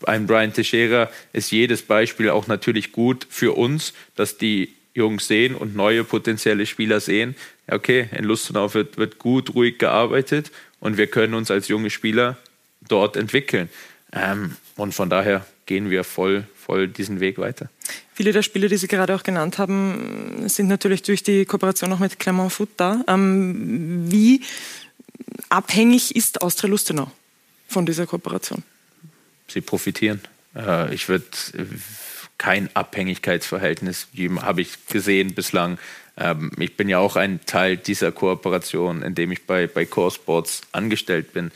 ein Brian Teixeira ist jedes Beispiel auch natürlich gut für uns, dass die Jungs sehen und neue potenzielle Spieler sehen, okay, in Lustenau wird, wird gut, ruhig gearbeitet und wir können uns als junge Spieler dort entwickeln. Ähm, und von daher gehen wir voll, voll diesen Weg weiter. Viele der Spiele, die Sie gerade auch genannt haben, sind natürlich durch die Kooperation auch mit Clermont Foot da. Ähm, wie abhängig ist Austria Lustenau von dieser Kooperation? Sie profitieren. Äh, ich würde kein Abhängigkeitsverhältnis geben, habe ich gesehen bislang. Ähm, ich bin ja auch ein Teil dieser Kooperation, indem ich bei, bei Core Sports angestellt bin.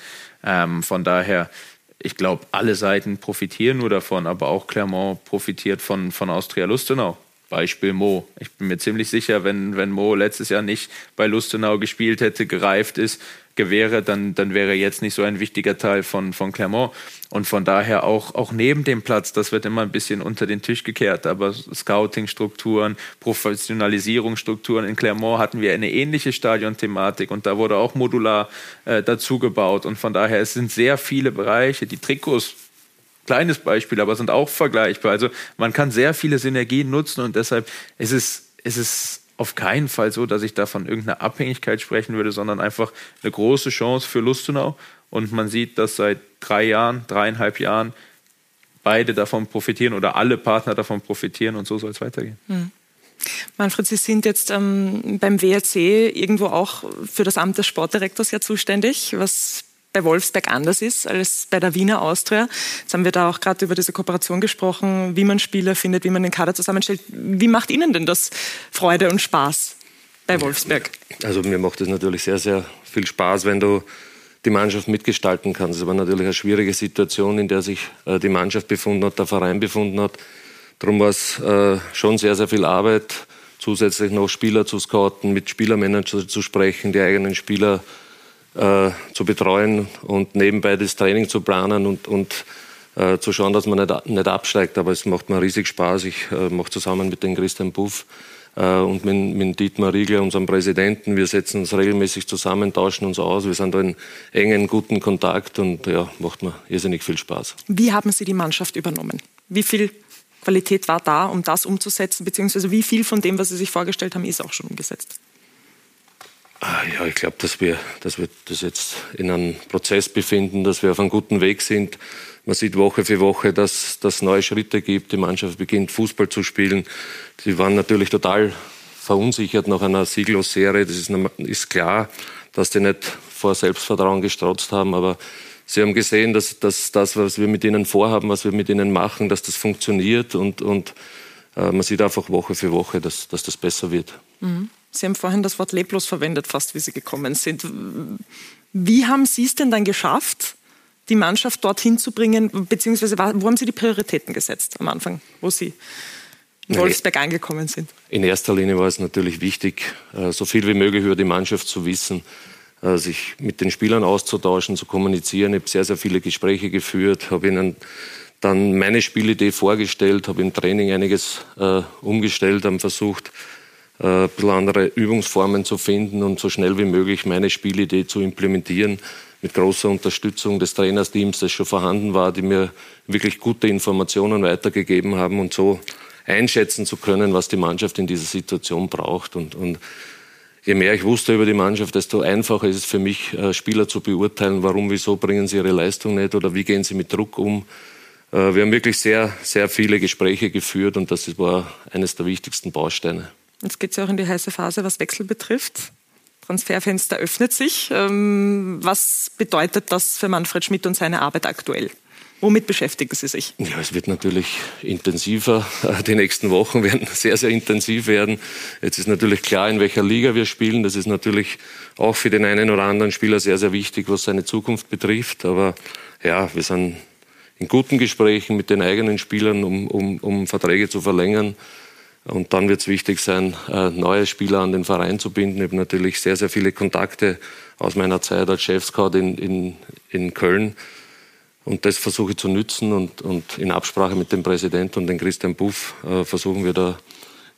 Ähm, von daher, ich glaube, alle Seiten profitieren nur davon, aber auch Clermont profitiert von, von Austria Lustenau. Beispiel Mo. Ich bin mir ziemlich sicher, wenn, wenn Mo letztes Jahr nicht bei Lustenau gespielt hätte, gereift ist, gewähre, dann, dann wäre jetzt nicht so ein wichtiger Teil von, von Clermont. Und von daher auch, auch neben dem Platz, das wird immer ein bisschen unter den Tisch gekehrt, aber Scouting-Strukturen, Professionalisierungsstrukturen in Clermont hatten wir eine ähnliche Stadionthematik und da wurde auch modular äh, dazu gebaut. Und von daher, es sind sehr viele Bereiche, die Trikots kleines Beispiel, aber sind auch vergleichbar. Also man kann sehr viele Synergien nutzen und deshalb ist es, ist es auf keinen Fall so, dass ich da von irgendeiner Abhängigkeit sprechen würde, sondern einfach eine große Chance für Lustenau. Und man sieht, dass seit drei Jahren, dreieinhalb Jahren beide davon profitieren oder alle Partner davon profitieren und so soll es weitergehen. Mhm. Manfred, Sie sind jetzt ähm, beim WRC irgendwo auch für das Amt des Sportdirektors ja zuständig. Was bei Wolfsberg anders ist als bei der Wiener Austria. Jetzt haben wir da auch gerade über diese Kooperation gesprochen, wie man Spieler findet, wie man den Kader zusammenstellt. Wie macht Ihnen denn das Freude und Spaß bei Wolfsberg? Also mir macht es natürlich sehr, sehr viel Spaß, wenn du die Mannschaft mitgestalten kannst. Es war natürlich eine schwierige Situation, in der sich äh, die Mannschaft befunden hat, der Verein befunden hat. Darum war es äh, schon sehr, sehr viel Arbeit, zusätzlich noch Spieler zu scouten, mit Spielermanager zu sprechen, die eigenen Spieler äh, zu betreuen und nebenbei das Training zu planen und, und äh, zu schauen, dass man nicht, nicht absteigt. Aber es macht mir riesig Spaß. Ich äh, mache zusammen mit dem Christian Buff äh, und mit, mit Dietmar Riegler, unserem Präsidenten, wir setzen uns regelmäßig zusammen, tauschen uns aus. Wir sind da in engen, guten Kontakt und ja, macht mir irrsinnig viel Spaß. Wie haben Sie die Mannschaft übernommen? Wie viel Qualität war da, um das umzusetzen, beziehungsweise wie viel von dem, was Sie sich vorgestellt haben, ist auch schon umgesetzt? Ah, ja, ich glaube, dass wir, dass wir das jetzt in einem Prozess befinden, dass wir auf einem guten Weg sind. Man sieht Woche für Woche, dass es neue Schritte gibt. Die Mannschaft beginnt Fußball zu spielen. Sie waren natürlich total verunsichert nach einer Sieglos-Serie. Das ist, ist, klar, dass die nicht vor Selbstvertrauen gestrotzt haben. Aber sie haben gesehen, dass, dass das, was wir mit ihnen vorhaben, was wir mit ihnen machen, dass das funktioniert. Und, und äh, man sieht einfach Woche für Woche, dass, dass das besser wird. Mhm. Sie haben vorhin das Wort leblos verwendet, fast wie Sie gekommen sind. Wie haben Sie es denn dann geschafft, die Mannschaft dorthin zu bringen, beziehungsweise wo haben Sie die Prioritäten gesetzt am Anfang, wo Sie in Wolfsberg angekommen sind? In erster Linie war es natürlich wichtig, äh, so viel wie möglich über die Mannschaft zu wissen, äh, sich mit den Spielern auszutauschen, zu kommunizieren. Ich habe sehr, sehr viele Gespräche geführt, habe ihnen dann meine Spielidee vorgestellt, habe im Training einiges äh, umgestellt, haben versucht, ein bisschen andere Übungsformen zu finden und so schnell wie möglich meine Spielidee zu implementieren mit großer Unterstützung des Trainersteams, das schon vorhanden war, die mir wirklich gute Informationen weitergegeben haben und so einschätzen zu können, was die Mannschaft in dieser Situation braucht. Und, und je mehr ich wusste über die Mannschaft, desto einfacher ist es für mich, äh, Spieler zu beurteilen, warum, wieso bringen sie ihre Leistung nicht oder wie gehen sie mit Druck um. Äh, wir haben wirklich sehr, sehr viele Gespräche geführt und das war eines der wichtigsten Bausteine. Jetzt geht es ja auch in die heiße Phase, was Wechsel betrifft. Transferfenster öffnet sich. Ähm, was bedeutet das für Manfred Schmidt und seine Arbeit aktuell? Womit beschäftigen Sie sich? Ja, es wird natürlich intensiver. Die nächsten Wochen werden sehr, sehr intensiv werden. Jetzt ist natürlich klar, in welcher Liga wir spielen. Das ist natürlich auch für den einen oder anderen Spieler sehr, sehr wichtig, was seine Zukunft betrifft. Aber ja, wir sind in guten Gesprächen mit den eigenen Spielern, um, um, um Verträge zu verlängern. Und dann wird es wichtig sein, äh, neue Spieler an den Verein zu binden. Ich habe natürlich sehr, sehr viele Kontakte aus meiner Zeit als Chefscout in, in, in Köln. Und das versuche ich zu nützen und, und in Absprache mit dem Präsidenten und dem Christian Buff äh, versuchen wir da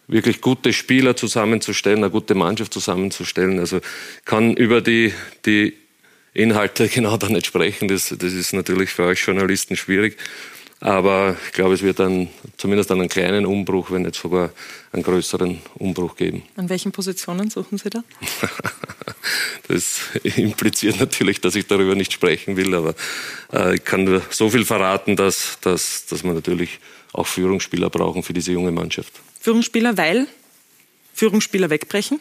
wirklich gute Spieler zusammenzustellen, eine gute Mannschaft zusammenzustellen. Also kann über die, die Inhalte genau da nicht sprechen. Das, das ist natürlich für euch Journalisten schwierig. Aber ich glaube, es wird dann zumindest einen kleinen Umbruch, wenn nicht sogar einen größeren Umbruch geben. An welchen Positionen suchen Sie da? das impliziert natürlich, dass ich darüber nicht sprechen will, aber äh, ich kann nur so viel verraten, dass, dass, dass wir natürlich auch Führungsspieler brauchen für diese junge Mannschaft. Führungsspieler, weil Führungsspieler wegbrechen?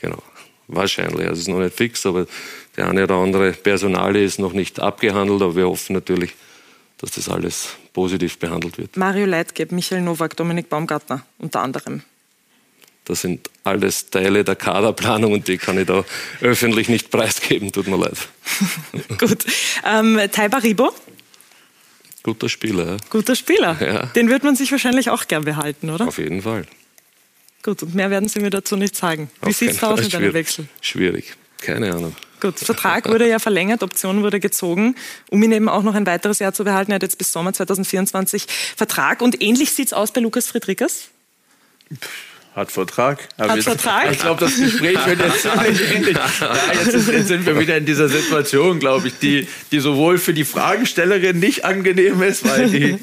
Genau, wahrscheinlich. Also es ist noch nicht fix, aber der eine oder andere Personale ist noch nicht abgehandelt, aber wir hoffen natürlich, dass das alles positiv behandelt wird. Mario Leitgeb, Michael Nowak, Dominik Baumgartner unter anderem. Das sind alles Teile der Kaderplanung und die kann ich da öffentlich nicht preisgeben, tut mir leid. Gut. Ähm, Taiba Ribo? Guter Spieler. Guter Spieler. Ja. Den wird man sich wahrscheinlich auch gern behalten, oder? Auf jeden Fall. Gut, und mehr werden Sie mir dazu nicht sagen. Wie sieht es aus mit einem Wechsel? Schwierig, keine Ahnung. Gut, Vertrag wurde ja verlängert, Option wurde gezogen, um ihn eben auch noch ein weiteres Jahr zu behalten. Er hat jetzt bis Sommer 2024 Vertrag. Und ähnlich sieht es aus bei Lukas Friedrichs? Hat Vertrag. Hat jetzt, Vertrag? Ich glaube, das Gespräch wird jetzt ziemlich ähnlich. Ja, jetzt, ist, jetzt, sind wir wieder in dieser Situation, glaube ich, die, die sowohl für die Fragestellerin nicht angenehm ist, weil die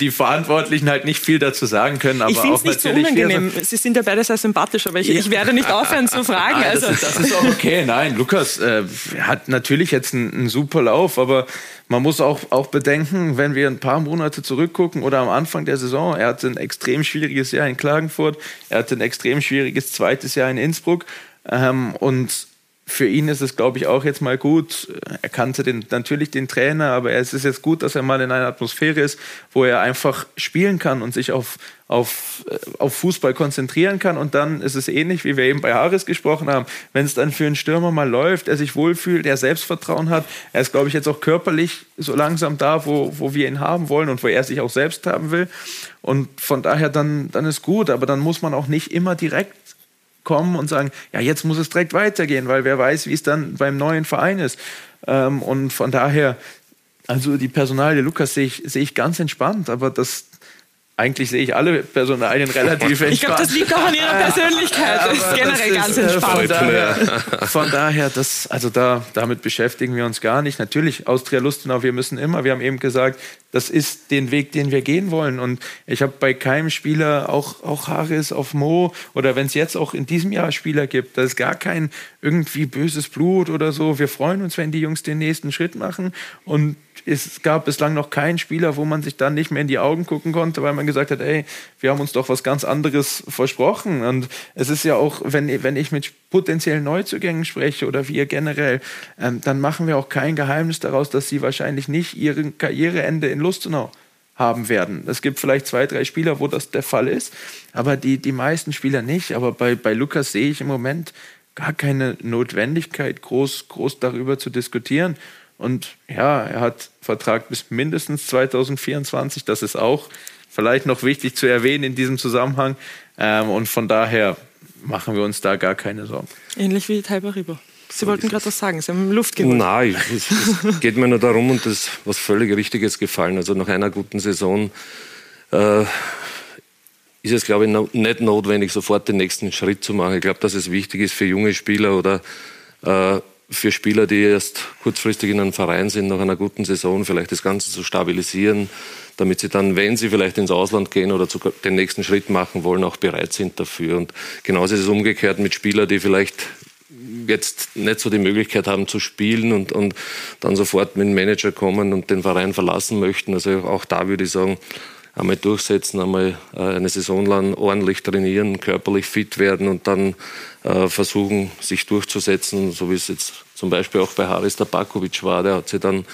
die Verantwortlichen halt nicht viel dazu sagen können. Aber ich finde es nicht so unangenehm. Sie sind ja beide sehr sympathisch, aber ich, ja. ich werde nicht aufhören zu fragen. Nein, also. das, ist, das, ist, auch okay. Nein, Lukas äh, hat natürlich jetzt einen, einen, super Lauf, aber man muss auch, auch bedenken, wenn wir ein paar Monate zurückgucken oder am Anfang der Saison, er hatte ein extrem schwieriges Jahr in Klagenfurt, er hatte ein extrem schwieriges zweites Jahr in Innsbruck ähm, und für ihn ist es, glaube ich, auch jetzt mal gut. Er kannte den, natürlich den Trainer, aber es ist jetzt gut, dass er mal in einer Atmosphäre ist, wo er einfach spielen kann und sich auf, auf, äh, auf Fußball konzentrieren kann. Und dann ist es ähnlich, wie wir eben bei Harris gesprochen haben. Wenn es dann für einen Stürmer mal läuft, er sich wohlfühlt, er Selbstvertrauen hat, er ist, glaube ich, jetzt auch körperlich so langsam da, wo, wo wir ihn haben wollen und wo er sich auch selbst haben will. Und von daher dann, dann ist gut, aber dann muss man auch nicht immer direkt kommen und sagen, ja, jetzt muss es direkt weitergehen, weil wer weiß, wie es dann beim neuen Verein ist. Ähm, und von daher, also die Personalie Lukas sehe ich, sehe ich ganz entspannt, aber das, eigentlich sehe ich alle Personalien relativ entspannt. Ich glaube, das liegt auch an ihrer Persönlichkeit. Das ist generell ganz ist, entspannt. Von daher, von daher, das, also da, damit beschäftigen wir uns gar nicht. Natürlich, Austria Lustenau, wir müssen immer, wir haben eben gesagt, das ist den Weg, den wir gehen wollen. Und ich habe bei keinem Spieler, auch, auch Harris auf Mo, oder wenn es jetzt auch in diesem Jahr Spieler gibt, da ist gar kein irgendwie böses Blut oder so. Wir freuen uns, wenn die Jungs den nächsten Schritt machen. Und es gab bislang noch keinen Spieler, wo man sich dann nicht mehr in die Augen gucken konnte, weil man gesagt hat, ey, wir haben uns doch was ganz anderes versprochen. Und es ist ja auch, wenn, wenn ich mit potenziellen Neuzugängen spreche oder wir generell, ähm, dann machen wir auch kein Geheimnis daraus, dass sie wahrscheinlich nicht ihr Karriereende in Lustenau haben werden. Es gibt vielleicht zwei, drei Spieler, wo das der Fall ist, aber die, die meisten Spieler nicht. Aber bei, bei Lukas sehe ich im Moment gar keine Notwendigkeit, groß, groß darüber zu diskutieren. Und ja, er hat Vertrag bis mindestens 2024. Das ist auch vielleicht noch wichtig zu erwähnen in diesem Zusammenhang. Ähm, und von daher machen wir uns da gar keine Sorgen. Ähnlich wie Taiba Ribo. Sie wollten gerade was sagen, Sie haben Luft geholt. Nein, es, es geht mir nur darum, und das ist was völlig Richtiges gefallen. Also nach einer guten Saison äh, ist es, glaube ich, nicht notwendig, sofort den nächsten Schritt zu machen. Ich glaube, dass es wichtig ist für junge Spieler oder äh, für Spieler, die erst kurzfristig in einem Verein sind, nach einer guten Saison vielleicht das Ganze zu stabilisieren, damit sie dann, wenn sie vielleicht ins Ausland gehen oder den nächsten Schritt machen wollen, auch bereit sind dafür. Und genauso ist es umgekehrt mit Spielern, die vielleicht jetzt nicht so die Möglichkeit haben zu spielen und, und dann sofort mit dem Manager kommen und den Verein verlassen möchten. Also auch da würde ich sagen, einmal durchsetzen, einmal äh, eine Saison lang ordentlich trainieren, körperlich fit werden und dann äh, versuchen, sich durchzusetzen, so wie es jetzt zum Beispiel auch bei Haris Tabakovic war. Der hat sie dann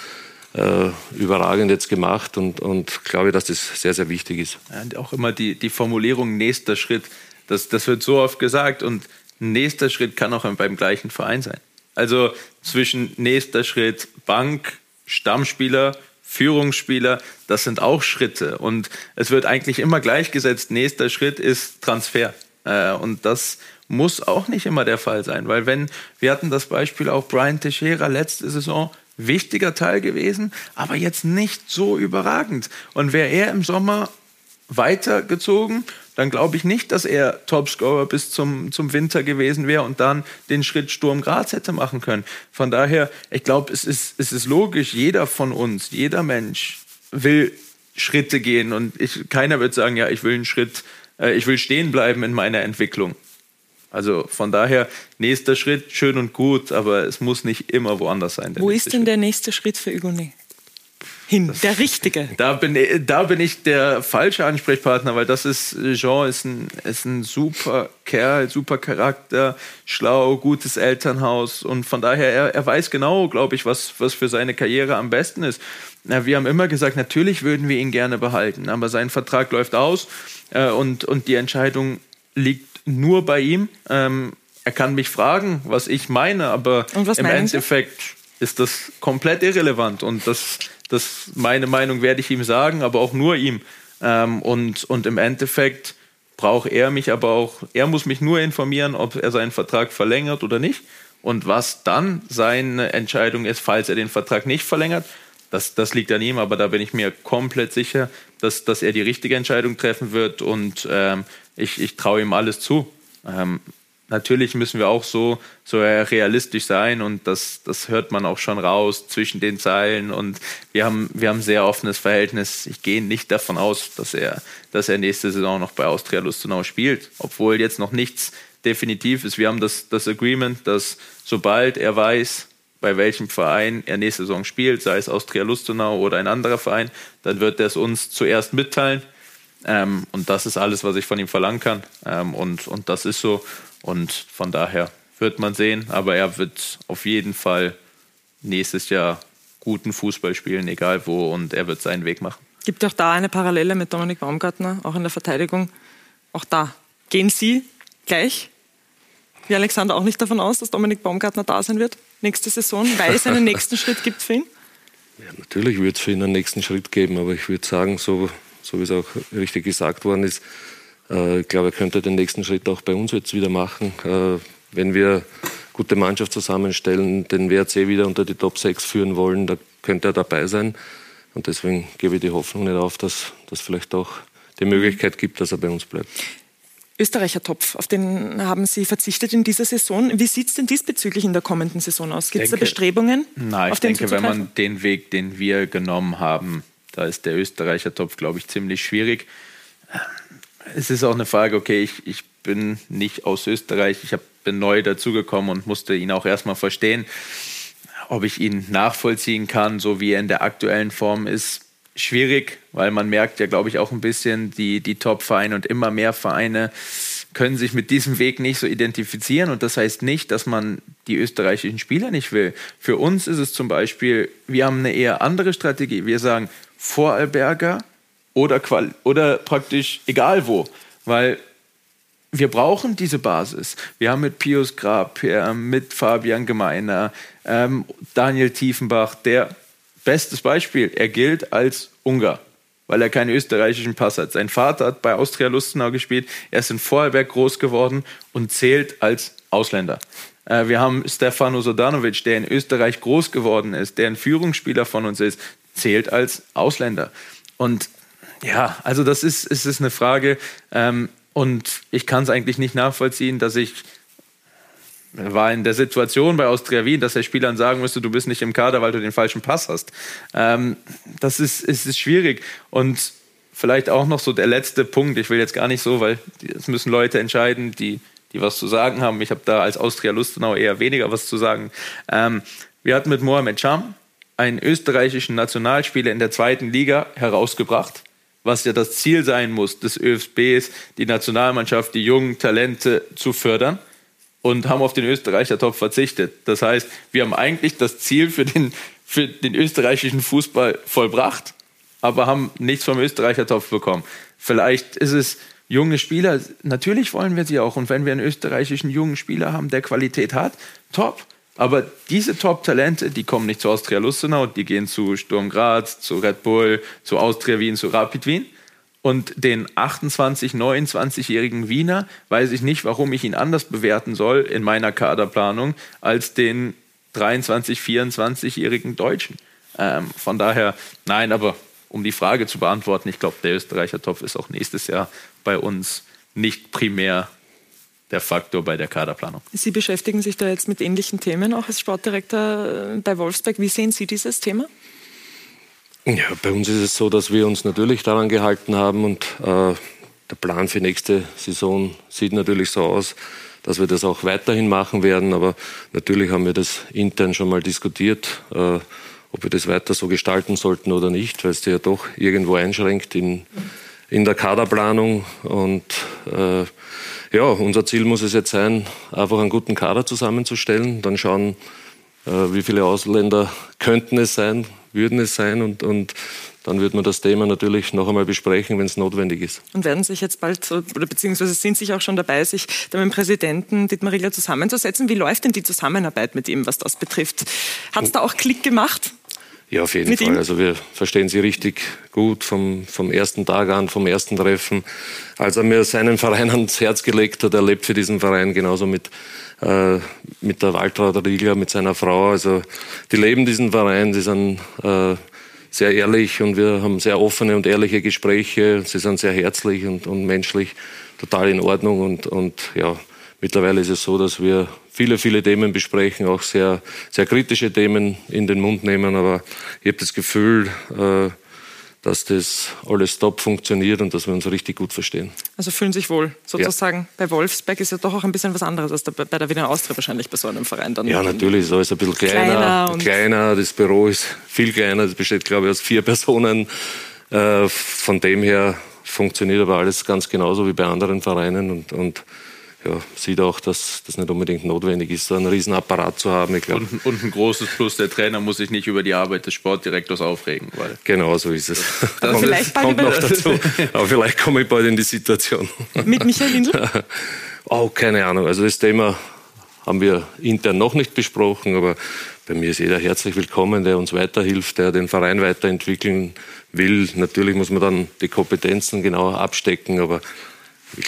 äh, überragend jetzt gemacht und, und glaube, dass das sehr, sehr wichtig ist. Und auch immer die, die Formulierung nächster Schritt, das, das wird so oft gesagt und nächster Schritt kann auch beim gleichen Verein sein. Also zwischen nächster Schritt Bank, Stammspieler, Führungsspieler, das sind auch Schritte. Und es wird eigentlich immer gleichgesetzt, nächster Schritt ist Transfer. Äh, und das muss auch nicht immer der Fall sein, weil wenn, wir hatten das Beispiel auch Brian Teixeira letzte Saison, wichtiger Teil gewesen, aber jetzt nicht so überragend. Und wäre er im Sommer weitergezogen, dann glaube ich nicht, dass er Topscorer bis zum, zum Winter gewesen wäre und dann den Schritt Sturm Graz hätte machen können. Von daher, ich glaube, es ist, es ist logisch, jeder von uns, jeder Mensch will Schritte gehen und ich, keiner wird sagen, ja, ich will einen Schritt, äh, ich will stehen bleiben in meiner Entwicklung. Also von daher, nächster Schritt, schön und gut, aber es muss nicht immer woanders sein. Wo ist denn Schritt. der nächste Schritt für Hugonet? Hin, der Richtige. Da bin, da bin ich der falsche Ansprechpartner, weil das ist, Jean ist ein, ist ein super Kerl, super Charakter, schlau, gutes Elternhaus und von daher, er, er weiß genau, glaube ich, was, was für seine Karriere am besten ist. Na, wir haben immer gesagt, natürlich würden wir ihn gerne behalten, aber sein Vertrag läuft aus äh, und, und die Entscheidung liegt nur bei ihm. Ähm, er kann mich fragen, was ich meine, aber im Endeffekt ist das komplett irrelevant und das das, meine Meinung werde ich ihm sagen, aber auch nur ihm. Ähm, und, und im Endeffekt braucht er mich aber auch, er muss mich nur informieren, ob er seinen Vertrag verlängert oder nicht. Und was dann seine Entscheidung ist, falls er den Vertrag nicht verlängert, das, das liegt an ihm, aber da bin ich mir komplett sicher, dass, dass er die richtige Entscheidung treffen wird und ähm, ich, ich traue ihm alles zu. Ähm, natürlich müssen wir auch so, so realistisch sein und das, das hört man auch schon raus zwischen den Zeilen und wir haben, wir haben ein sehr offenes Verhältnis. Ich gehe nicht davon aus, dass er, dass er nächste Saison noch bei Austria Lustenau spielt, obwohl jetzt noch nichts definitiv ist. Wir haben das, das Agreement, dass sobald er weiß, bei welchem Verein er nächste Saison spielt, sei es Austria Lustenau oder ein anderer Verein, dann wird er es uns zuerst mitteilen. Ähm, und das ist alles, was ich von ihm verlangen kann. Ähm, und, und das ist so. Und von daher wird man sehen. Aber er wird auf jeden Fall nächstes Jahr guten Fußball spielen, egal wo. Und er wird seinen Weg machen. Gibt auch da eine Parallele mit Dominik Baumgartner, auch in der Verteidigung. Auch da gehen Sie gleich, wie Alexander, auch nicht davon aus, dass Dominik Baumgartner da sein wird? nächste Saison, weil es einen nächsten Schritt gibt für ihn? Ja, natürlich wird es für ihn einen nächsten Schritt geben, aber ich würde sagen, so, so wie es auch richtig gesagt worden ist, äh, ich glaube, er könnte den nächsten Schritt auch bei uns jetzt wieder machen. Äh, wenn wir gute Mannschaft zusammenstellen, den WRC wieder unter die Top 6 führen wollen, da könnte er dabei sein. Und deswegen gebe ich die Hoffnung nicht auf, dass das vielleicht auch die Möglichkeit gibt, dass er bei uns bleibt. Österreicher Topf, auf den haben Sie verzichtet in dieser Saison. Wie sieht es denn diesbezüglich in der kommenden Saison aus? Gibt es da Bestrebungen? Nein, ich denke, wenn man den Weg, den wir genommen haben, da ist der Österreicher Topf, glaube ich, ziemlich schwierig. Es ist auch eine Frage, okay, ich, ich bin nicht aus Österreich, ich hab, bin neu dazugekommen und musste ihn auch erstmal verstehen. Ob ich ihn nachvollziehen kann, so wie er in der aktuellen Form ist, schwierig, weil man merkt ja, glaube ich, auch ein bisschen, die, die Top-Vereine und immer mehr Vereine können sich mit diesem Weg nicht so identifizieren. Und das heißt nicht, dass man die österreichischen Spieler nicht will. Für uns ist es zum Beispiel, wir haben eine eher andere Strategie. Wir sagen Vorarlberger oder, oder praktisch egal wo, weil wir brauchen diese Basis. Wir haben mit Pius Grab, mit Fabian Gemeiner, ähm, Daniel Tiefenbach, der Bestes Beispiel, er gilt als Ungar, weil er keinen österreichischen Pass hat. Sein Vater hat bei Austria Lustenau gespielt, er ist in Vorarlberg groß geworden und zählt als Ausländer. Äh, wir haben Stefano Sodanovic, der in Österreich groß geworden ist, der ein Führungsspieler von uns ist, zählt als Ausländer. Und ja, also das ist, es ist eine Frage. Ähm, und ich kann es eigentlich nicht nachvollziehen, dass ich war in der Situation bei Austria Wien, dass der Spielern sagen müsste, du bist nicht im Kader, weil du den falschen Pass hast. Ähm, das ist, ist, ist schwierig. Und vielleicht auch noch so der letzte Punkt. Ich will jetzt gar nicht so, weil es müssen Leute entscheiden, die, die was zu sagen haben. Ich habe da als Austria Lustenau eher weniger was zu sagen. Ähm, wir hatten mit Mohamed Cham einen österreichischen Nationalspieler in der zweiten Liga herausgebracht, was ja das Ziel sein muss des ÖFBs, die Nationalmannschaft, die jungen Talente zu fördern und haben auf den Österreicher Topf verzichtet. Das heißt, wir haben eigentlich das Ziel für den, für den österreichischen Fußball vollbracht, aber haben nichts vom Österreicher Topf bekommen. Vielleicht ist es junge Spieler, natürlich wollen wir sie auch. Und wenn wir einen österreichischen jungen Spieler haben, der Qualität hat, top. Aber diese Top-Talente, die kommen nicht zu Austria Lustenau, die gehen zu Sturm Graz, zu Red Bull, zu Austria Wien, zu Rapid Wien. Und den 28-, 29-jährigen Wiener weiß ich nicht, warum ich ihn anders bewerten soll in meiner Kaderplanung als den 23-, 24-jährigen Deutschen. Ähm, von daher, nein, aber um die Frage zu beantworten, ich glaube, der Österreicher Topf ist auch nächstes Jahr bei uns nicht primär der Faktor bei der Kaderplanung. Sie beschäftigen sich da jetzt mit ähnlichen Themen, auch als Sportdirektor äh, bei Wolfsberg. Wie sehen Sie dieses Thema? Ja, bei uns ist es so, dass wir uns natürlich daran gehalten haben und äh, der Plan für nächste Saison sieht natürlich so aus, dass wir das auch weiterhin machen werden. Aber natürlich haben wir das intern schon mal diskutiert, äh, ob wir das weiter so gestalten sollten oder nicht, weil es ja doch irgendwo einschränkt in, in der Kaderplanung. Und äh, ja, unser Ziel muss es jetzt sein, einfach einen guten Kader zusammenzustellen, dann schauen, äh, wie viele Ausländer könnten es sein, würden es sein und, und dann wird man das Thema natürlich noch einmal besprechen, wenn es notwendig ist. Und werden sich jetzt bald, oder beziehungsweise sind sich auch schon dabei, sich mit dem Präsidenten Dietmar Rieger zusammenzusetzen. Wie läuft denn die Zusammenarbeit mit ihm, was das betrifft? Hat es da auch Klick gemacht? Ja, auf jeden Fall. Ihm? Also wir verstehen sie richtig gut vom, vom ersten Tag an, vom ersten Treffen. Als er mir seinen Verein ans Herz gelegt hat, er lebt für diesen Verein genauso mit, äh, mit der Waltraud Riegler, mit seiner Frau. Also die leben diesen Verein, die sind äh, sehr ehrlich und wir haben sehr offene und ehrliche Gespräche. Sie sind sehr herzlich und, und menschlich, total in Ordnung und, und ja, mittlerweile ist es so, dass wir viele, viele Themen besprechen, auch sehr, sehr kritische Themen in den Mund nehmen. Aber ich habe das Gefühl, äh, dass das alles top funktioniert und dass wir uns richtig gut verstehen. Also fühlen sich wohl sozusagen. Ja. Bei Wolfsberg ist ja doch auch ein bisschen was anderes als bei der Wiener Austria wahrscheinlich bei so einem Verein. Dann ja, natürlich ist alles ein bisschen kleiner. Kleiner, kleiner, das Büro ist viel kleiner. Das besteht, glaube ich, aus vier Personen. Äh, von dem her funktioniert aber alles ganz genauso wie bei anderen Vereinen und, und ja, sieht auch, dass das nicht unbedingt notwendig ist, so einen riesen Apparat zu haben. Ich glaub, und, und, ein großes Plus, der Trainer muss sich nicht über die Arbeit des Sportdirektors aufregen. Weil genau so ist es. Das kommt, vielleicht kommt noch dazu. Aber vielleicht komme ich bald in die Situation. Mit Michael Lindl? oh, keine Ahnung. Also das Thema haben wir intern noch nicht besprochen, aber bei mir ist jeder herzlich willkommen, der uns weiterhilft, der den Verein weiterentwickeln will. Natürlich muss man dann die Kompetenzen genauer abstecken, aber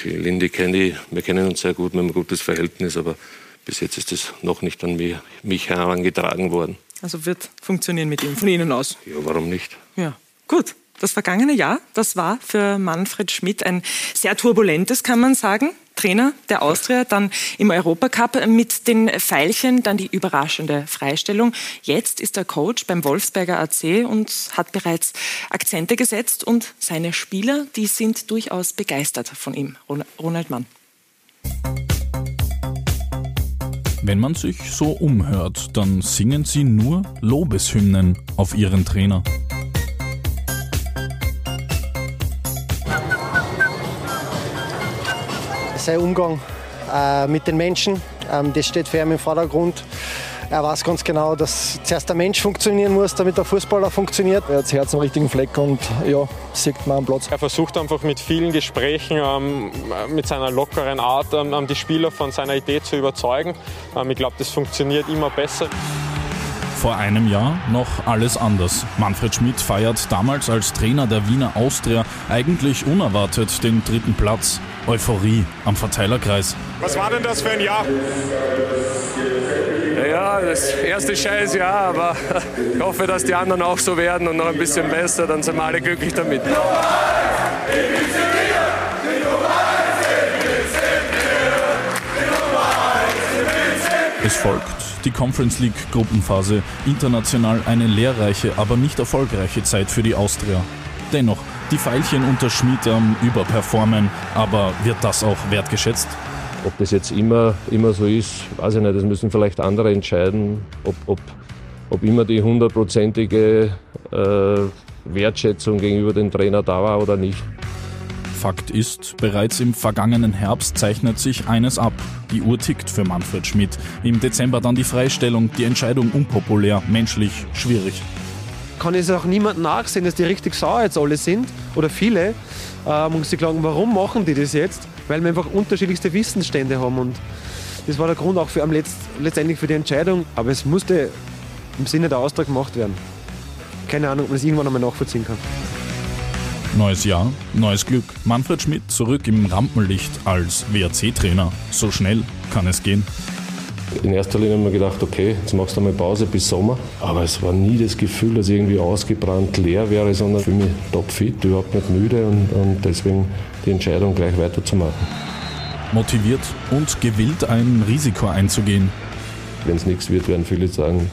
Lindy kenne ich, wir kennen uns sehr gut, wir haben ein gutes Verhältnis, aber bis jetzt ist es noch nicht an mich, mich herangetragen worden. Also wird funktionieren mit ihm, von Ihnen aus? Ja, warum nicht? Ja, gut. Das vergangene Jahr, das war für Manfred Schmidt ein sehr turbulentes, kann man sagen. Trainer der Austria, dann im Europacup mit den Pfeilchen, dann die überraschende Freistellung. Jetzt ist er Coach beim Wolfsberger AC und hat bereits Akzente gesetzt und seine Spieler, die sind durchaus begeistert von ihm. Ronald Mann. Wenn man sich so umhört, dann singen sie nur Lobeshymnen auf ihren Trainer. Sein Umgang äh, mit den Menschen, ähm, das steht für ihn im Vordergrund. Er weiß ganz genau, dass zuerst der Mensch funktionieren muss, damit der Fußballer funktioniert. Er hat das Herz am richtigen Fleck und ja, sieht man am Platz. Er versucht einfach mit vielen Gesprächen, ähm, mit seiner lockeren Art, ähm, die Spieler von seiner Idee zu überzeugen. Ähm, ich glaube, das funktioniert immer besser. Vor einem Jahr noch alles anders. Manfred Schmidt feiert damals als Trainer der Wiener Austria eigentlich unerwartet den dritten Platz. Euphorie am Verteilerkreis. Was war denn das für ein Jahr? Ja, das erste scheiß Jahr, aber ich hoffe, dass die anderen auch so werden und noch ein bisschen besser, dann sind wir alle glücklich damit. Es folgt die Conference League Gruppenphase, international eine lehrreiche, aber nicht erfolgreiche Zeit für die Austria. Dennoch, die Pfeilchen unter Schmid am Überperformen, aber wird das auch wertgeschätzt? Ob das jetzt immer, immer so ist, weiß ich nicht. Das müssen vielleicht andere entscheiden, ob, ob, ob immer die hundertprozentige äh, Wertschätzung gegenüber dem Trainer da war oder nicht. Fakt ist, bereits im vergangenen Herbst zeichnet sich eines ab. Die Uhr tickt für Manfred Schmidt. Im Dezember dann die Freistellung, die Entscheidung unpopulär, menschlich schwierig. Kann es auch niemand nachsehen, dass die richtig sauer jetzt alle sind oder viele ähm, und sich fragen, warum machen die das jetzt? Weil wir einfach unterschiedlichste Wissensstände haben und das war der Grund auch für, am Letzt, letztendlich für die Entscheidung. Aber es musste im Sinne der Austrag gemacht werden. Keine Ahnung, ob man es irgendwann einmal nachvollziehen kann. Neues Jahr, neues Glück. Manfred Schmidt zurück im Rampenlicht als WRC-Trainer. So schnell kann es gehen. In erster Linie haben wir gedacht, okay, jetzt machst du mal Pause bis Sommer. Aber es war nie das Gefühl, dass ich irgendwie ausgebrannt leer wäre, sondern für mich topfit, überhaupt nicht müde und, und deswegen die Entscheidung gleich weiterzumachen. Motiviert und gewillt, ein Risiko einzugehen. Wenn es nichts wird, werden viele sagen,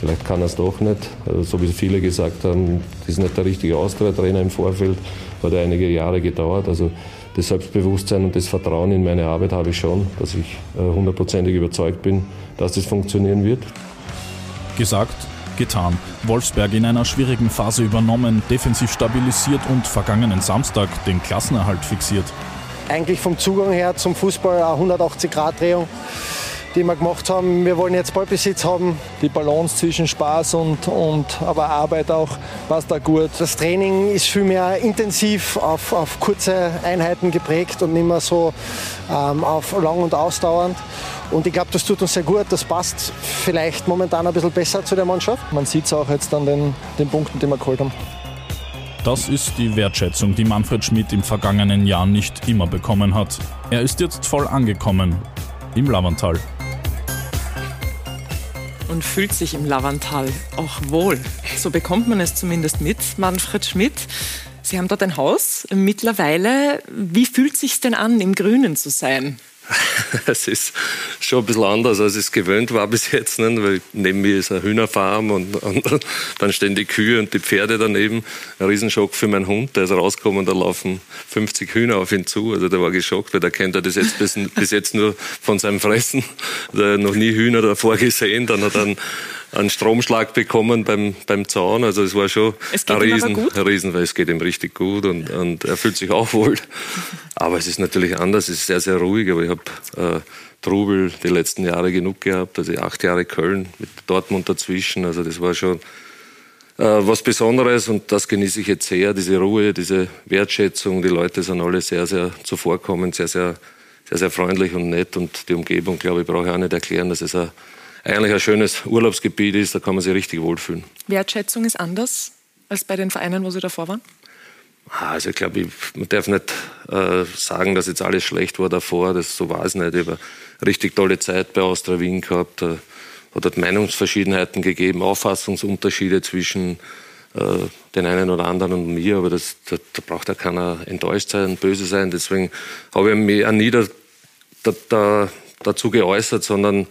Vielleicht kann er es doch nicht. Also, so wie viele gesagt haben, das ist nicht der richtige Austria-Trainer im Vorfeld. Hat einige Jahre gedauert. Also das Selbstbewusstsein und das Vertrauen in meine Arbeit habe ich schon, dass ich äh, hundertprozentig überzeugt bin, dass das funktionieren wird. Gesagt, getan. Wolfsberg in einer schwierigen Phase übernommen, defensiv stabilisiert und vergangenen Samstag den Klassenerhalt fixiert. Eigentlich vom Zugang her zum Fußball eine 180-Grad-Drehung die wir gemacht haben. Wir wollen jetzt Ballbesitz haben. Die Balance zwischen Spaß und, und aber Arbeit auch passt da gut. Das Training ist viel mehr intensiv auf, auf kurze Einheiten geprägt und nicht mehr so ähm, auf lang und ausdauernd. Und ich glaube, das tut uns sehr gut. Das passt vielleicht momentan ein bisschen besser zu der Mannschaft. Man sieht es auch jetzt an den, den Punkten, die wir geholt haben. Das ist die Wertschätzung, die Manfred Schmidt im vergangenen Jahr nicht immer bekommen hat. Er ist jetzt voll angekommen im Lavantal. Und fühlt sich im Lavantal auch wohl. So bekommt man es zumindest mit. Manfred Schmidt, Sie haben dort ein Haus mittlerweile. Wie fühlt es sich denn an, im Grünen zu sein? es ist schon ein bisschen anders, als ich es gewöhnt war bis jetzt. Nicht? Weil neben mir ist eine Hühnerfarm und, und, dann stehen die Kühe und die Pferde daneben. Ein Riesenschock für meinen Hund, der ist rausgekommen und da laufen 50 Hühner auf ihn zu. Also der war geschockt, weil der kennt er das jetzt bis, bis jetzt nur von seinem Fressen. Der hat noch nie Hühner davor gesehen. Dann hat er einen, einen Stromschlag bekommen beim, beim Zaun. Also es war schon es ein Riesen, ein Riesen, weil es geht ihm richtig gut und, und er fühlt sich auch wohl. Aber es ist natürlich anders, es ist sehr, sehr ruhig. Aber ich habe äh, Trubel die letzten Jahre genug gehabt. Also acht Jahre Köln mit Dortmund dazwischen. Also das war schon äh, was Besonderes und das genieße ich jetzt sehr, diese Ruhe, diese Wertschätzung. Die Leute sind alle sehr, sehr zuvorkommend, sehr, sehr, sehr, sehr freundlich und nett. Und die Umgebung, glaube ich, brauche ich auch nicht erklären, dass es ein, eigentlich ein schönes Urlaubsgebiet ist. Da kann man sich richtig wohlfühlen. Wertschätzung ist anders als bei den Vereinen, wo Sie davor waren? Also ich glaube, man darf nicht äh, sagen, dass jetzt alles schlecht war davor. Das, so war es nicht. Ich habe eine richtig tolle Zeit bei Austria Wien gehabt. Äh, hat Meinungsverschiedenheiten gegeben, Auffassungsunterschiede zwischen äh, den einen oder anderen und mir. Aber das, da, da braucht ja keiner enttäuscht sein, böse sein. Deswegen habe ich mich auch nie da, da, dazu geäußert, sondern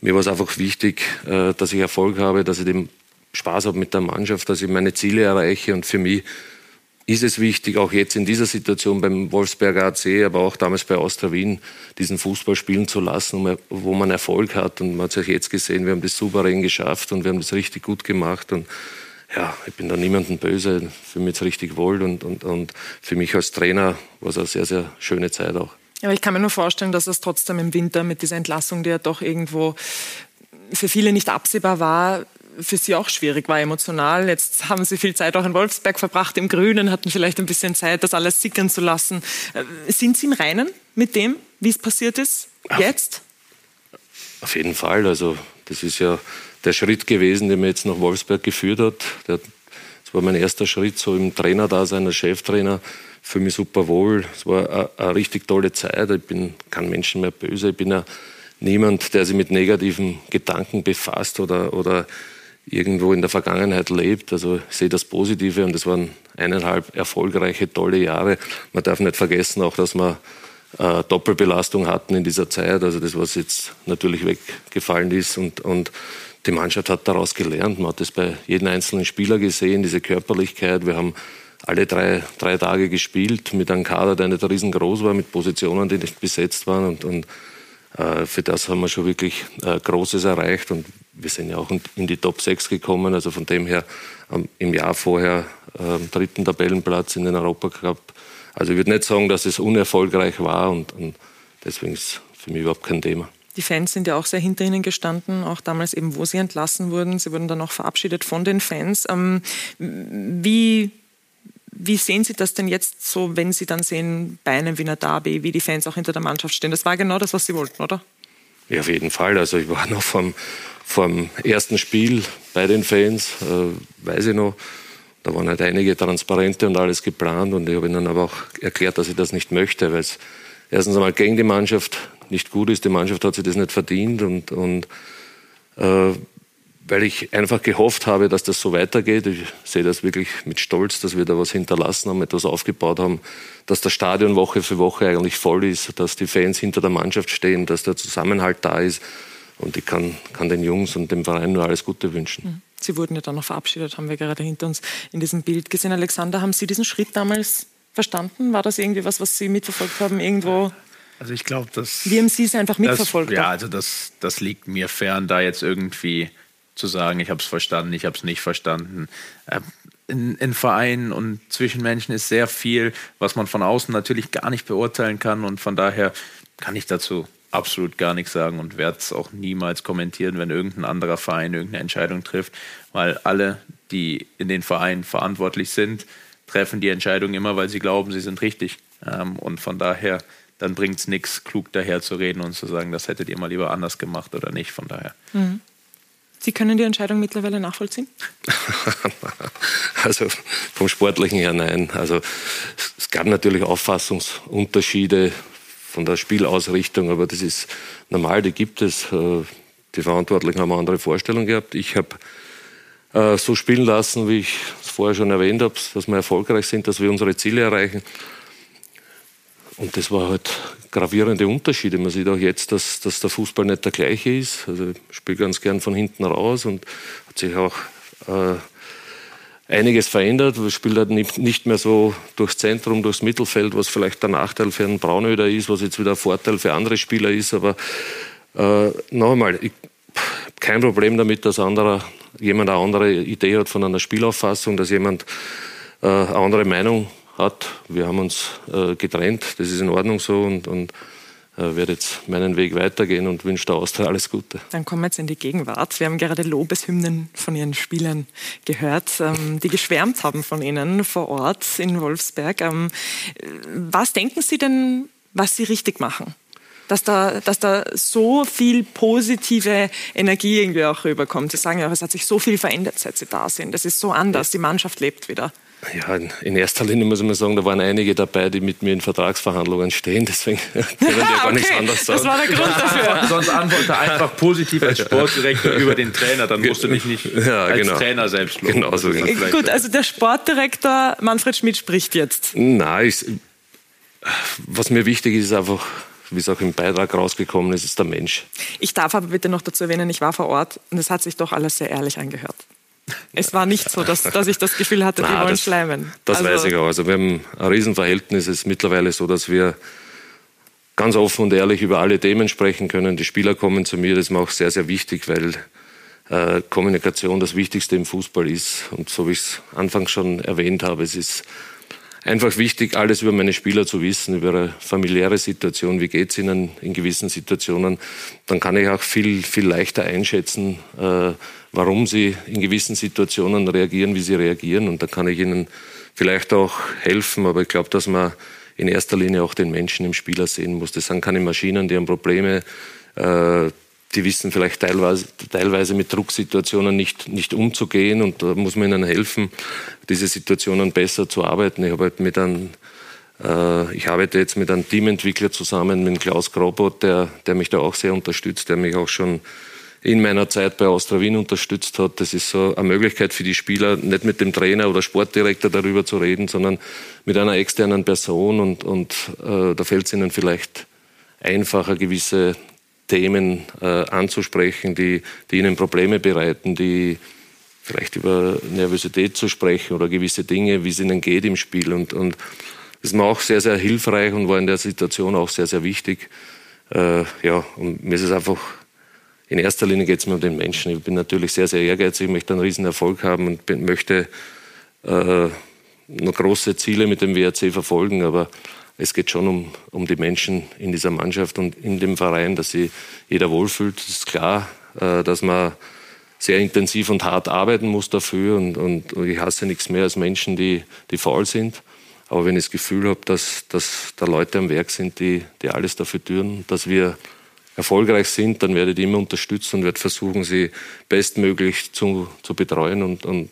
mir war es einfach wichtig, äh, dass ich Erfolg habe, dass ich den Spaß habe mit der Mannschaft, dass ich meine Ziele erreiche und für mich ist es wichtig, auch jetzt in dieser Situation beim Wolfsberger AC, aber auch damals bei Austria Wien, diesen Fußball spielen zu lassen, wo man Erfolg hat. Und man hat es auch jetzt gesehen, wir haben das souverän geschafft und wir haben das richtig gut gemacht. Und ja, ich bin da niemandem böse, fühle mich jetzt richtig wohl und, und, und für mich als Trainer war es eine sehr, sehr schöne Zeit auch. Aber ich kann mir nur vorstellen, dass es trotzdem im Winter mit dieser Entlassung, die ja doch irgendwo für viele nicht absehbar war, für Sie auch schwierig war emotional. Jetzt haben Sie viel Zeit auch in Wolfsberg verbracht, im Grünen, hatten vielleicht ein bisschen Zeit, das alles sickern zu lassen. Äh, sind Sie im Reinen mit dem, wie es passiert ist, jetzt? Auf jeden Fall. Also das ist ja der Schritt gewesen, der mir jetzt nach Wolfsberg geführt hat. Das war mein erster Schritt so im Trainerdasein als Cheftrainer. Für mich super wohl. Es war eine, eine richtig tolle Zeit. Ich bin kein Menschen mehr böse. Ich bin ja niemand, der sich mit negativen Gedanken befasst oder, oder irgendwo in der Vergangenheit lebt. Also ich sehe das Positive und es waren eineinhalb erfolgreiche, tolle Jahre. Man darf nicht vergessen auch, dass wir äh, Doppelbelastung hatten in dieser Zeit. Also das, was jetzt natürlich weggefallen ist und, und die Mannschaft hat daraus gelernt. Man hat das bei jedem einzelnen Spieler gesehen, diese Körperlichkeit. Wir haben alle drei, drei Tage gespielt mit einem Kader, der nicht riesengroß war, mit Positionen, die nicht besetzt waren und, und äh, für das haben wir schon wirklich äh, Großes erreicht und wir sind ja auch in die Top 6 gekommen. Also von dem her im Jahr vorher ähm, dritten Tabellenplatz in den Europacup. Also ich würde nicht sagen, dass es unerfolgreich war und, und deswegen ist es für mich überhaupt kein Thema. Die Fans sind ja auch sehr hinter Ihnen gestanden, auch damals eben, wo Sie entlassen wurden. Sie wurden dann auch verabschiedet von den Fans. Ähm, wie wie sehen Sie das denn jetzt so, wenn Sie dann sehen, bei einem Wiener Derby, wie die Fans auch hinter der Mannschaft stehen? Das war genau das, was Sie wollten, oder? Ja, auf jeden Fall. Also ich war noch vom, vom ersten Spiel bei den Fans, äh, weiß ich noch. Da waren halt einige Transparente und alles geplant und ich habe ihnen aber auch erklärt, dass ich das nicht möchte, weil es erstens einmal gegen die Mannschaft nicht gut ist. Die Mannschaft hat sich das nicht verdient und, und äh, weil ich einfach gehofft habe, dass das so weitergeht. Ich sehe das wirklich mit Stolz, dass wir da was hinterlassen haben, etwas aufgebaut haben, dass das Stadion Woche für Woche eigentlich voll ist, dass die Fans hinter der Mannschaft stehen, dass der Zusammenhalt da ist. Und ich kann, kann den Jungs und dem Verein nur alles Gute wünschen. Mhm. Sie wurden ja dann noch verabschiedet, haben wir gerade hinter uns in diesem Bild gesehen. Alexander, haben Sie diesen Schritt damals verstanden? War das irgendwie was, was Sie mitverfolgt haben? Irgendwo also ich glaube, dass. Wie haben Sie es einfach mitverfolgt? Das, ja, also das, das liegt mir fern, da jetzt irgendwie zu sagen, ich habe es verstanden, ich habe es nicht verstanden. Ähm, in, in, Vereinen und zwischen Menschen ist sehr viel, was man von außen natürlich gar nicht beurteilen kann und von daher kann ich dazu absolut gar nichts sagen und werde es auch niemals kommentieren, wenn irgendein anderer Verein irgendeine Entscheidung trifft, weil alle, die in den Vereinen verantwortlich sind, treffen die Entscheidung immer, weil sie glauben, sie sind richtig. Ähm, und von daher, dann bringt es nichts, klug daher zu reden und zu sagen, das hättet ihr mal lieber anders gemacht oder nicht. Von daher. Mhm. Sie können die Entscheidung mittlerweile nachvollziehen? also vom Sportlichen her nein. Also es gab natürlich Auffassungsunterschiede von der Spielausrichtung, aber das ist normal, die gibt es. Äh, die Verantwortlichen haben eine andere Vorstellung gehabt. Ich habe äh, so spielen lassen, wie ich es vorher schon erwähnt habe, dass wir erfolgreich sind, dass wir unsere Ziele erreichen. Und das war halt gravierende Unterschiede. Man sieht auch jetzt, dass, dass der Fußball nicht der gleiche ist. Also ich spiele ganz gern von hinten raus und hat sich auch äh, einiges verändert. Man spielt halt nicht mehr so durchs Zentrum, durchs Mittelfeld, was vielleicht der Nachteil für einen Braunöder ist, was jetzt wieder ein Vorteil für andere Spieler ist. Aber äh, noch einmal, ich, kein Problem damit, dass anderer, jemand eine andere Idee hat von einer Spielauffassung, dass jemand äh, eine andere Meinung hat. Wir haben uns äh, getrennt, das ist in Ordnung so und, und äh, werde jetzt meinen Weg weitergehen und wünsche der Austria alles Gute. Dann kommen wir jetzt in die Gegenwart. Wir haben gerade Lobeshymnen von Ihren Spielern gehört, ähm, die geschwärmt haben von Ihnen vor Ort in Wolfsberg. Ähm, was denken Sie denn, was Sie richtig machen? dass da, dass da so viel positive Energie irgendwie auch rüberkommt. Sie sagen ja, es hat sich so viel verändert, seit Sie da sind. Das ist so anders. Die Mannschaft lebt wieder. Ja, in erster Linie muss man sagen, da waren einige dabei, die mit mir in Vertragsverhandlungen stehen, deswegen können die ja gar okay. nichts anderes sagen. Das war der Grund dafür. Sonst antworte einfach positiv als Sportdirektor über den Trainer, dann musst du dich nicht ja, als genau. Trainer selbst loben. Genau so Gut, also der Sportdirektor Manfred Schmidt spricht jetzt. Nein, ich, was mir wichtig ist, ist einfach, wie es auch im Beitrag rausgekommen ist, ist der Mensch. Ich darf aber bitte noch dazu erwähnen, ich war vor Ort und es hat sich doch alles sehr ehrlich angehört. Es war nicht so, dass, dass ich das Gefühl hatte, Nein, die wollen das, schleimen. Das also, weiß ich auch. Also wir haben ein Riesenverhältnis. Es ist mittlerweile so, dass wir ganz offen und ehrlich über alle Themen sprechen können. Die Spieler kommen zu mir, das ist mir auch sehr, sehr wichtig, weil äh, Kommunikation das Wichtigste im Fußball ist. Und so wie ich es anfangs schon erwähnt habe, es ist einfach wichtig, alles über meine Spieler zu wissen, über ihre familiäre Situation, wie geht es ihnen in gewissen Situationen. Dann kann ich auch viel, viel leichter einschätzen, äh, warum sie in gewissen Situationen reagieren, wie sie reagieren. Und da kann ich ihnen vielleicht auch helfen. Aber ich glaube, dass man in erster Linie auch den Menschen im Spieler sehen muss. Das sind keine Maschinen, die haben Probleme. Äh, die wissen vielleicht teilweise, teilweise mit Drucksituationen nicht, nicht umzugehen und da muss man ihnen helfen, diese Situationen besser zu arbeiten. Ich, halt mit einem, äh, ich arbeite jetzt mit einem Teamentwickler zusammen, mit Klaus Grobot, der, der mich da auch sehr unterstützt, der mich auch schon in meiner Zeit bei Austria Wien unterstützt hat. Das ist so eine Möglichkeit für die Spieler, nicht mit dem Trainer oder Sportdirektor darüber zu reden, sondern mit einer externen Person und, und äh, da fällt es ihnen vielleicht einfacher, gewisse Themen äh, anzusprechen, die, die ihnen Probleme bereiten, die vielleicht über Nervosität zu sprechen oder gewisse Dinge, wie es ihnen geht im Spiel. Und, und das ist mir auch sehr, sehr hilfreich und war in der Situation auch sehr, sehr wichtig. Äh, ja, und mir ist es einfach, in erster Linie geht es mir um den Menschen. Ich bin natürlich sehr, sehr ehrgeizig, möchte einen riesen Erfolg haben und bin, möchte äh, noch große Ziele mit dem WRC verfolgen, aber es geht schon um, um die Menschen in dieser Mannschaft und in dem Verein, dass sich jeder wohlfühlt. Es ist klar, äh, dass man sehr intensiv und hart arbeiten muss dafür und, und, ich hasse nichts mehr als Menschen, die, die faul sind. Aber wenn ich das Gefühl habe, dass, dass da Leute am Werk sind, die, die alles dafür tun, dass wir erfolgreich sind, dann werde ich die immer unterstützen und werde versuchen, sie bestmöglich zu, zu betreuen. Und, und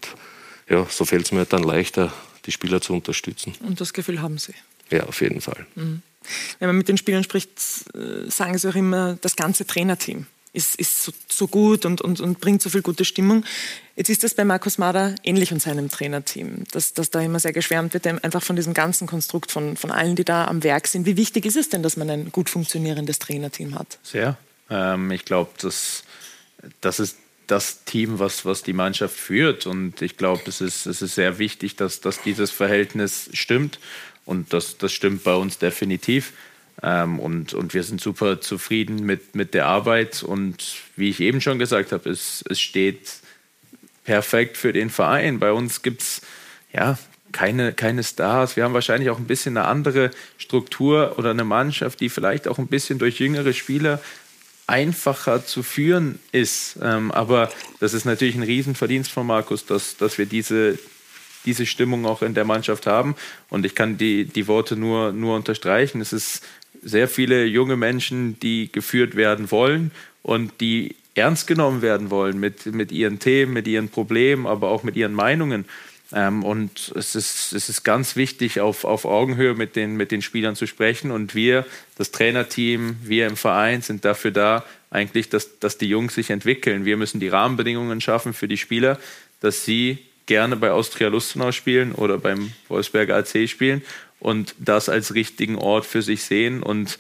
ja, so fällt es mir dann leichter, die Spieler zu unterstützen. Und das Gefühl haben Sie? Ja, auf jeden Fall. Mhm. Wenn man mit den Spielern spricht, äh, sagen sie auch immer, das ganze Trainerteam ist, ist so, so, gut und, und, und bringt so viel gute Stimmung. Jetzt ist das bei Markus Mader ähnlich und seinem Trainerteam, dass, dass da immer sehr geschwärmt wird, einfach von diesem ganzen Konstrukt, von, von allen, die da am Werk sind. Wie wichtig ist es denn, dass man ein gut funktionierendes Trainerteam hat? Sehr. Ähm, ich glaube, das, das ist das Team, was, was die Mannschaft führt. Und ich glaube, es ist, es ist sehr wichtig, dass, dass dieses Verhältnis stimmt. Und das, das stimmt bei uns definitiv. Ähm, und, und wir sind super zufrieden mit, mit der Arbeit. Und wie ich eben schon gesagt habe, es, es steht perfekt für den Verein. Bei uns gibt es ja, keine, keine Stars. Wir haben wahrscheinlich auch ein bisschen eine andere Struktur oder eine Mannschaft, die vielleicht auch ein bisschen durch jüngere Spieler einfacher zu führen ist. Ähm, aber das ist natürlich ein Riesenverdienst von Markus, dass, dass wir diese, diese Stimmung auch in der Mannschaft haben. Und ich kann die, die Worte nur, nur unterstreichen. Es ist sehr viele junge Menschen, die geführt werden wollen und die ernst genommen werden wollen mit, mit ihren Themen, mit ihren Problemen, aber auch mit ihren Meinungen. Ähm, und es ist, es ist ganz wichtig, auf, auf Augenhöhe mit den, mit den Spielern zu sprechen. Und wir, das Trainerteam, wir im Verein sind dafür da, eigentlich, dass, dass die Jungs sich entwickeln. Wir müssen die Rahmenbedingungen schaffen für die Spieler, dass sie gerne bei Austria Lustenau spielen oder beim Wolfsberger AC spielen und das als richtigen Ort für sich sehen. Und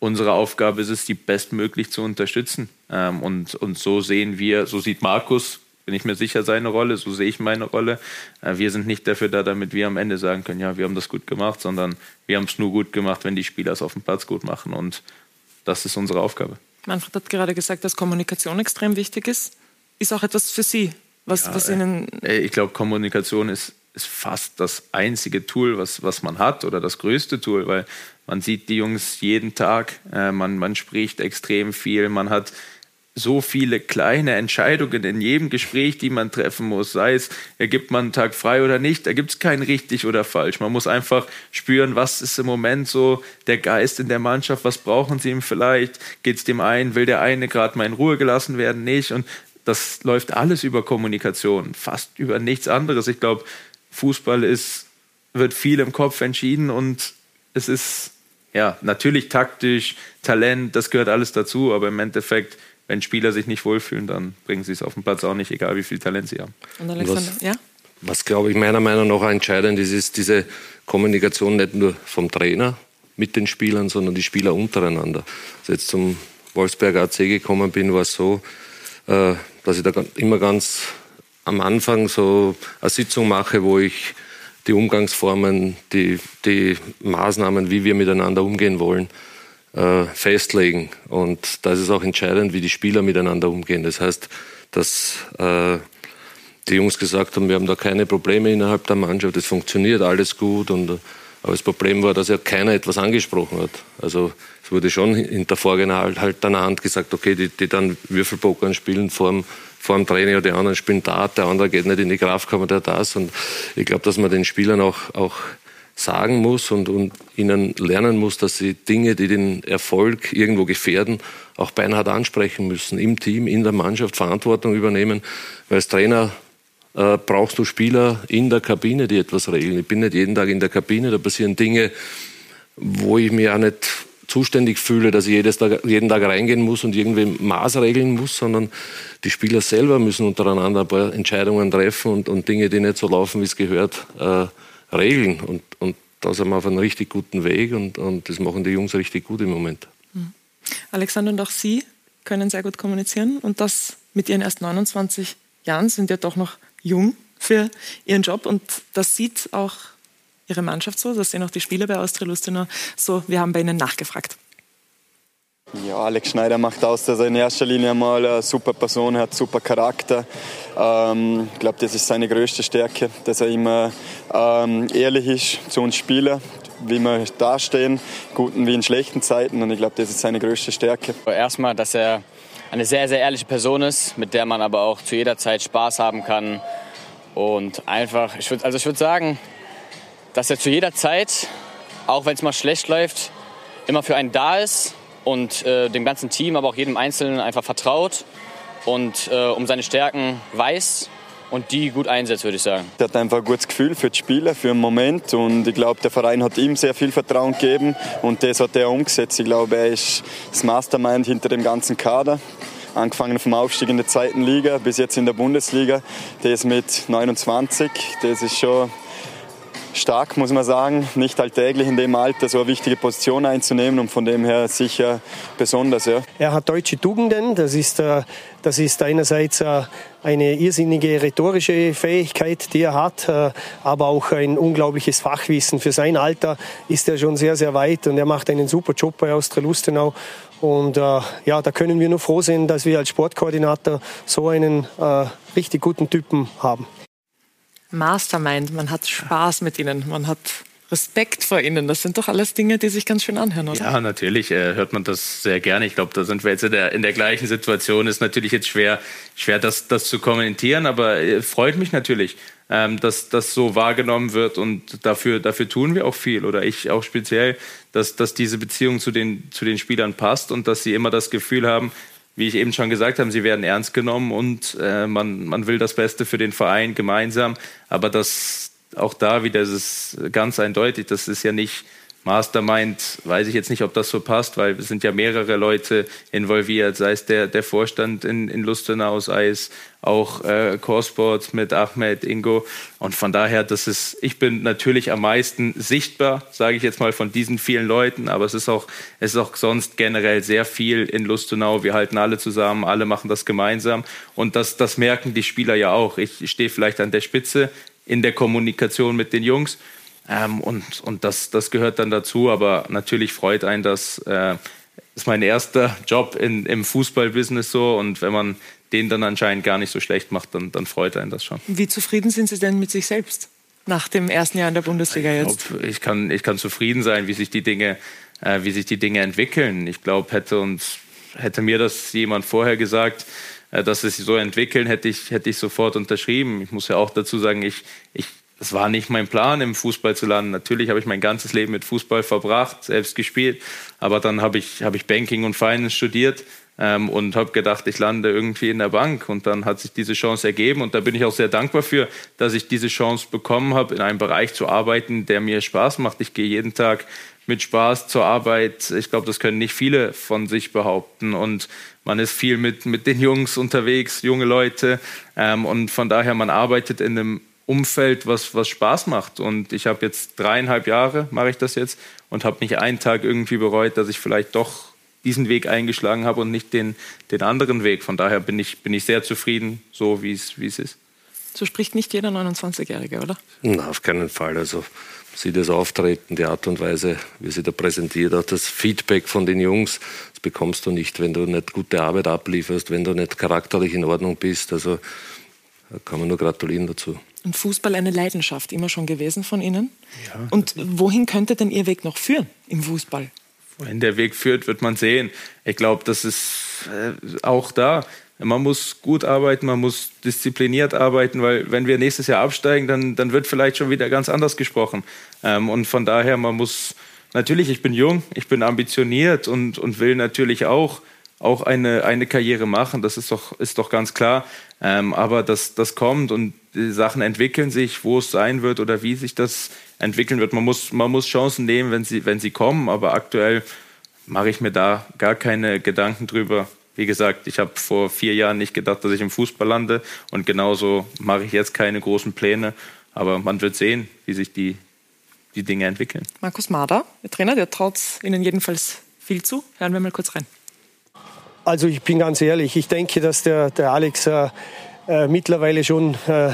unsere Aufgabe ist es, die bestmöglich zu unterstützen. Ähm, und, und so sehen wir, so sieht Markus bin ich mir sicher, seine Rolle, so sehe ich meine Rolle. Äh, wir sind nicht dafür da, damit wir am Ende sagen können, ja, wir haben das gut gemacht, sondern wir haben es nur gut gemacht, wenn die Spieler es auf dem Platz gut machen. Und das ist unsere Aufgabe. Manfred hat gerade gesagt, dass Kommunikation extrem wichtig ist. Ist auch etwas für Sie, was, ja, was Ihnen. Äh, ich glaube, Kommunikation ist, ist fast das einzige Tool, was, was man hat oder das größte Tool, weil man sieht die Jungs jeden Tag, äh, man, man spricht extrem viel, man hat so viele kleine Entscheidungen in jedem Gespräch, die man treffen muss. Sei es, ergibt man einen Tag frei oder nicht, da gibt es kein richtig oder falsch. Man muss einfach spüren, was ist im Moment so der Geist in der Mannschaft, was brauchen sie ihm vielleicht, geht es dem einen, will der eine gerade mal in Ruhe gelassen werden, nicht. Und das läuft alles über Kommunikation, fast über nichts anderes. Ich glaube, Fußball ist, wird viel im Kopf entschieden und es ist ja natürlich taktisch, Talent, das gehört alles dazu, aber im Endeffekt wenn Spieler sich nicht wohlfühlen, dann bringen sie es auf den Platz auch nicht, egal wie viel Talent sie haben. Und Alexander, was, ja? Was, glaube ich, meiner Meinung nach entscheidend ist, ist diese Kommunikation nicht nur vom Trainer mit den Spielern, sondern die Spieler untereinander. Als ich jetzt zum Wolfsberger AC gekommen bin, war es so, äh, dass ich da immer ganz am Anfang so eine Sitzung mache, wo ich die Umgangsformen, die, die Maßnahmen, wie wir miteinander umgehen wollen, äh, festlegen. Und da ist auch entscheidend, wie die Spieler miteinander umgehen. Das heißt, dass äh, die Jungs gesagt haben, wir haben da keine Probleme innerhalb der Mannschaft, es funktioniert alles gut. Und, aber das Problem war, dass ja keiner etwas angesprochen hat. Also es wurde schon hinter vorgehaltener halt Hand gesagt, okay, die, die dann Würfelpokern spielen vor dem, vor dem Training, die anderen spielen Dart, der andere geht nicht in die Kraftkammer, der das. Und ich glaube, dass man den Spielern auch, auch sagen muss und, und ihnen lernen muss, dass sie Dinge, die den Erfolg irgendwo gefährden, auch beinhart ansprechen müssen. Im Team, in der Mannschaft Verantwortung übernehmen. Weil als Trainer äh, brauchst du Spieler in der Kabine, die etwas regeln. Ich bin nicht jeden Tag in der Kabine, da passieren Dinge, wo ich mir auch nicht zuständig fühle, dass ich jedes Tag, jeden Tag reingehen muss und irgendwie Maß regeln muss, sondern die Spieler selber müssen untereinander ein paar Entscheidungen treffen und, und Dinge, die nicht so laufen, wie es gehört, äh, regeln. Und, und da sind wir auf einem richtig guten Weg und, und das machen die Jungs richtig gut im Moment. Mhm. Alexander und auch Sie können sehr gut kommunizieren und das mit Ihren erst 29 Jahren sind ja doch noch jung für Ihren Job und das sieht auch Ihre Mannschaft so, das sehen auch die Spieler bei Austria Lustenau so. Wir haben bei Ihnen nachgefragt. Ja, Alex Schneider macht aus, dass er in erster Linie mal eine super Person hat, super Charakter. Ähm, ich glaube, das ist seine größte Stärke, dass er immer ähm, ehrlich ist zu uns Spielern, wie wir dastehen, guten wie in schlechten Zeiten. Und ich glaube, das ist seine größte Stärke. Erstmal, dass er eine sehr, sehr ehrliche Person ist, mit der man aber auch zu jeder Zeit Spaß haben kann. Und einfach, ich würd, also ich würde sagen, dass er zu jeder Zeit, auch wenn es mal schlecht läuft, immer für einen da ist und äh, dem ganzen Team, aber auch jedem Einzelnen einfach vertraut und äh, um seine Stärken weiß und die gut einsetzt, würde ich sagen. Er hat einfach ein gutes Gefühl für die Spieler, für den Moment und ich glaube, der Verein hat ihm sehr viel Vertrauen gegeben und das hat er umgesetzt. Ich glaube, er ist das Mastermind hinter dem ganzen Kader angefangen vom Aufstieg in der zweiten Liga bis jetzt in der Bundesliga. Das mit 29, das ist schon stark, muss man sagen. Nicht alltäglich in dem Alter so eine wichtige Position einzunehmen und von dem her sicher besonders. Ja. Er hat deutsche Tugenden, das ist, äh, das ist einerseits äh, eine irrsinnige rhetorische Fähigkeit, die er hat, äh, aber auch ein unglaubliches Fachwissen. Für sein Alter ist er schon sehr, sehr weit und er macht einen super Job bei Austria Lustenau. Und äh, ja, da können wir nur froh sein, dass wir als Sportkoordinator so einen äh, richtig guten Typen haben. Mastermind, man hat Spaß mit ihnen, man hat Respekt vor ihnen. Das sind doch alles Dinge, die sich ganz schön anhören, oder? Ja, natürlich äh, hört man das sehr gerne. Ich glaube, da sind wir jetzt in der, in der gleichen Situation. Ist natürlich jetzt schwer, schwer das, das zu kommentieren, aber äh, freut mich natürlich, ähm, dass das so wahrgenommen wird und dafür, dafür tun wir auch viel oder ich auch speziell, dass, dass diese Beziehung zu den, zu den Spielern passt und dass sie immer das Gefühl haben, wie ich eben schon gesagt habe, sie werden ernst genommen und äh, man, man will das Beste für den Verein gemeinsam. Aber das, auch da wieder ist es ganz eindeutig, das ist ja nicht Mastermind, weiß ich jetzt nicht, ob das so passt, weil es sind ja mehrere Leute involviert, sei es der, der Vorstand in, in Lustenau, sei es auch äh, Coresport mit Ahmed, Ingo. Und von daher, das ist, ich bin natürlich am meisten sichtbar, sage ich jetzt mal, von diesen vielen Leuten, aber es ist auch, es ist auch sonst generell sehr viel in Lustenau. Wir halten alle zusammen, alle machen das gemeinsam. Und das, das merken die Spieler ja auch. Ich stehe vielleicht an der Spitze in der Kommunikation mit den Jungs. Ähm, und und das, das gehört dann dazu, aber natürlich freut einen das. Äh, ist mein erster Job in, im Fußballbusiness so und wenn man den dann anscheinend gar nicht so schlecht macht, dann, dann freut einen das schon. Wie zufrieden sind Sie denn mit sich selbst nach dem ersten Jahr in der Bundesliga jetzt? Ich, glaub, ich kann, ich kann zufrieden sein, wie sich die Dinge, äh, wie sich die Dinge entwickeln. Ich glaube, hätte uns, hätte mir das jemand vorher gesagt, äh, dass es sich so entwickeln, hätte ich, hätte ich sofort unterschrieben. Ich muss ja auch dazu sagen, ich, ich das war nicht mein Plan, im Fußball zu landen. Natürlich habe ich mein ganzes Leben mit Fußball verbracht, selbst gespielt. Aber dann habe ich, habe ich Banking und Finance studiert ähm, und habe gedacht, ich lande irgendwie in der Bank. Und dann hat sich diese Chance ergeben. Und da bin ich auch sehr dankbar für, dass ich diese Chance bekommen habe, in einem Bereich zu arbeiten, der mir Spaß macht. Ich gehe jeden Tag mit Spaß zur Arbeit. Ich glaube, das können nicht viele von sich behaupten. Und man ist viel mit, mit den Jungs unterwegs, junge Leute. Ähm, und von daher, man arbeitet in einem Umfeld, was, was Spaß macht. Und ich habe jetzt dreieinhalb Jahre, mache ich das jetzt, und habe nicht einen Tag irgendwie bereut, dass ich vielleicht doch diesen Weg eingeschlagen habe und nicht den, den anderen Weg. Von daher bin ich, bin ich sehr zufrieden, so wie es ist. So spricht nicht jeder 29-Jährige, oder? Na, auf keinen Fall. Also sie das Auftreten, die Art und Weise, wie sie da präsentiert, auch das Feedback von den Jungs, das bekommst du nicht, wenn du nicht gute Arbeit ablieferst, wenn du nicht charakterlich in Ordnung bist. Also da kann man nur gratulieren dazu. Und Fußball eine Leidenschaft immer schon gewesen von Ihnen? Ja. Und wohin könnte denn Ihr Weg noch führen im Fußball? Wohin der Weg führt, wird man sehen. Ich glaube, das ist äh, auch da. Man muss gut arbeiten, man muss diszipliniert arbeiten, weil wenn wir nächstes Jahr absteigen, dann, dann wird vielleicht schon wieder ganz anders gesprochen. Ähm, und von daher, man muss natürlich, ich bin jung, ich bin ambitioniert und, und will natürlich auch auch eine, eine Karriere machen, das ist doch, ist doch ganz klar. Ähm, aber das, das kommt und die Sachen entwickeln sich, wo es sein wird oder wie sich das entwickeln wird. Man muss, man muss Chancen nehmen, wenn sie, wenn sie kommen, aber aktuell mache ich mir da gar keine Gedanken drüber. Wie gesagt, ich habe vor vier Jahren nicht gedacht, dass ich im Fußball lande und genauso mache ich jetzt keine großen Pläne. Aber man wird sehen, wie sich die, die Dinge entwickeln. Markus Mader, der Trainer, der traut Ihnen jedenfalls viel zu. Hören wir mal kurz rein. Also ich bin ganz ehrlich, ich denke, dass der, der Alex äh, äh, mittlerweile schon äh,